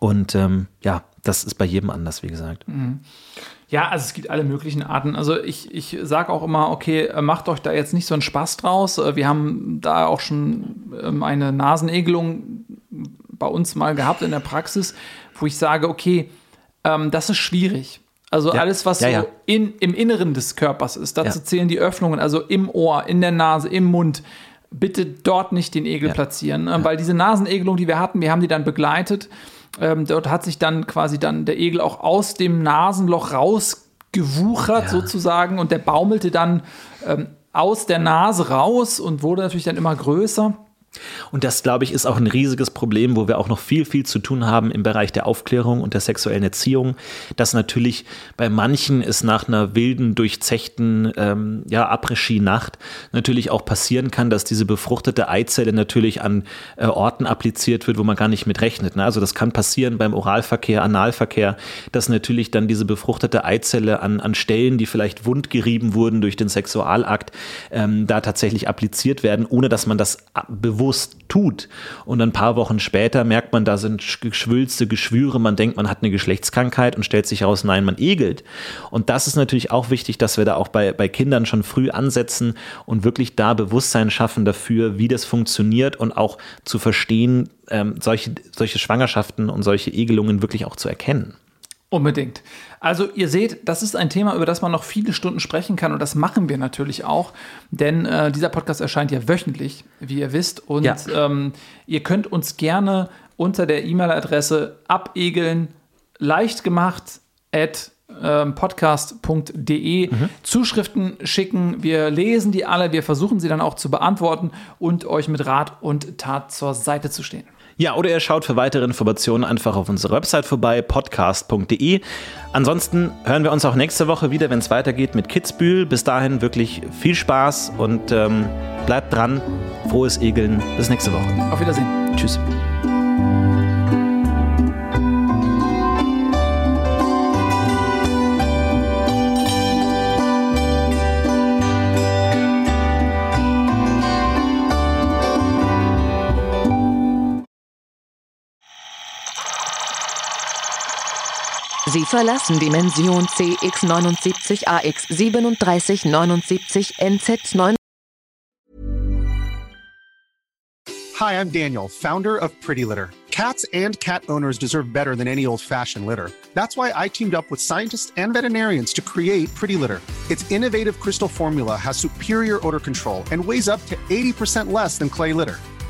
Und ähm, ja, das ist bei jedem anders, wie gesagt. Mhm. Ja, also es gibt alle möglichen Arten. Also ich, ich sage auch immer, okay, äh, macht euch da jetzt nicht so einen Spaß draus. Äh, wir haben da auch schon ähm, eine Nasenegelung bei uns mal gehabt in der Praxis, wo ich sage, okay, ähm, das ist schwierig. Also ja. alles, was ja, ja. so in, im Inneren des Körpers ist, dazu zählen die Öffnungen, also im Ohr, in der Nase, im Mund. Bitte dort nicht den Egel platzieren, ähm, weil diese Nasenegelung, die wir hatten, wir haben die dann begleitet ähm, dort hat sich dann quasi dann der Egel auch aus dem Nasenloch rausgewuchert ja. sozusagen und der baumelte dann ähm, aus der Nase raus und wurde natürlich dann immer größer. Und das, glaube ich, ist auch ein riesiges Problem, wo wir auch noch viel, viel zu tun haben im Bereich der Aufklärung und der sexuellen Erziehung, dass natürlich bei manchen es nach einer wilden, durchzechten ähm, ja, Après-Ski-Nacht natürlich auch passieren kann, dass diese befruchtete Eizelle natürlich an äh, Orten appliziert wird, wo man gar nicht mit rechnet. Ne? Also das kann passieren beim Oralverkehr, Analverkehr, dass natürlich dann diese befruchtete Eizelle an, an Stellen, die vielleicht wundgerieben wurden durch den Sexualakt, ähm, da tatsächlich appliziert werden, ohne dass man das bewusst bewusst tut. Und ein paar Wochen später merkt man, da sind geschwülste Geschwüre, man denkt, man hat eine Geschlechtskrankheit und stellt sich heraus, nein, man egelt. Und das ist natürlich auch wichtig, dass wir da auch bei, bei Kindern schon früh ansetzen und wirklich da Bewusstsein schaffen dafür, wie das funktioniert und auch zu verstehen, ähm, solche, solche Schwangerschaften und solche Egelungen wirklich auch zu erkennen. Unbedingt. Also ihr seht, das ist ein Thema, über das man noch viele Stunden sprechen kann und das machen wir natürlich auch, denn äh, dieser Podcast erscheint ja wöchentlich, wie ihr wisst. Und ja. ähm, ihr könnt uns gerne unter der E-Mail-Adresse abegeln, leicht gemacht, at ähm, podcast.de mhm. Zuschriften schicken. Wir lesen die alle, wir versuchen sie dann auch zu beantworten und euch mit Rat und Tat zur Seite zu stehen. Ja, oder ihr schaut für weitere Informationen einfach auf unserer Website vorbei, podcast.de. Ansonsten hören wir uns auch nächste Woche wieder, wenn es weitergeht mit Kitzbühel. Bis dahin wirklich viel Spaß und ähm, bleibt dran. Frohes Egeln. Bis nächste Woche. Auf Wiedersehen. Tschüss. Sie verlassen Dimension CX79 AX 3779 NZ9. Hi, I'm Daniel, founder of Pretty Litter. Cats and cat owners deserve better than any old fashioned litter. That's why I teamed up with scientists and veterinarians to create Pretty Litter. Its innovative crystal formula has superior odor control and weighs up to 80% less than clay litter.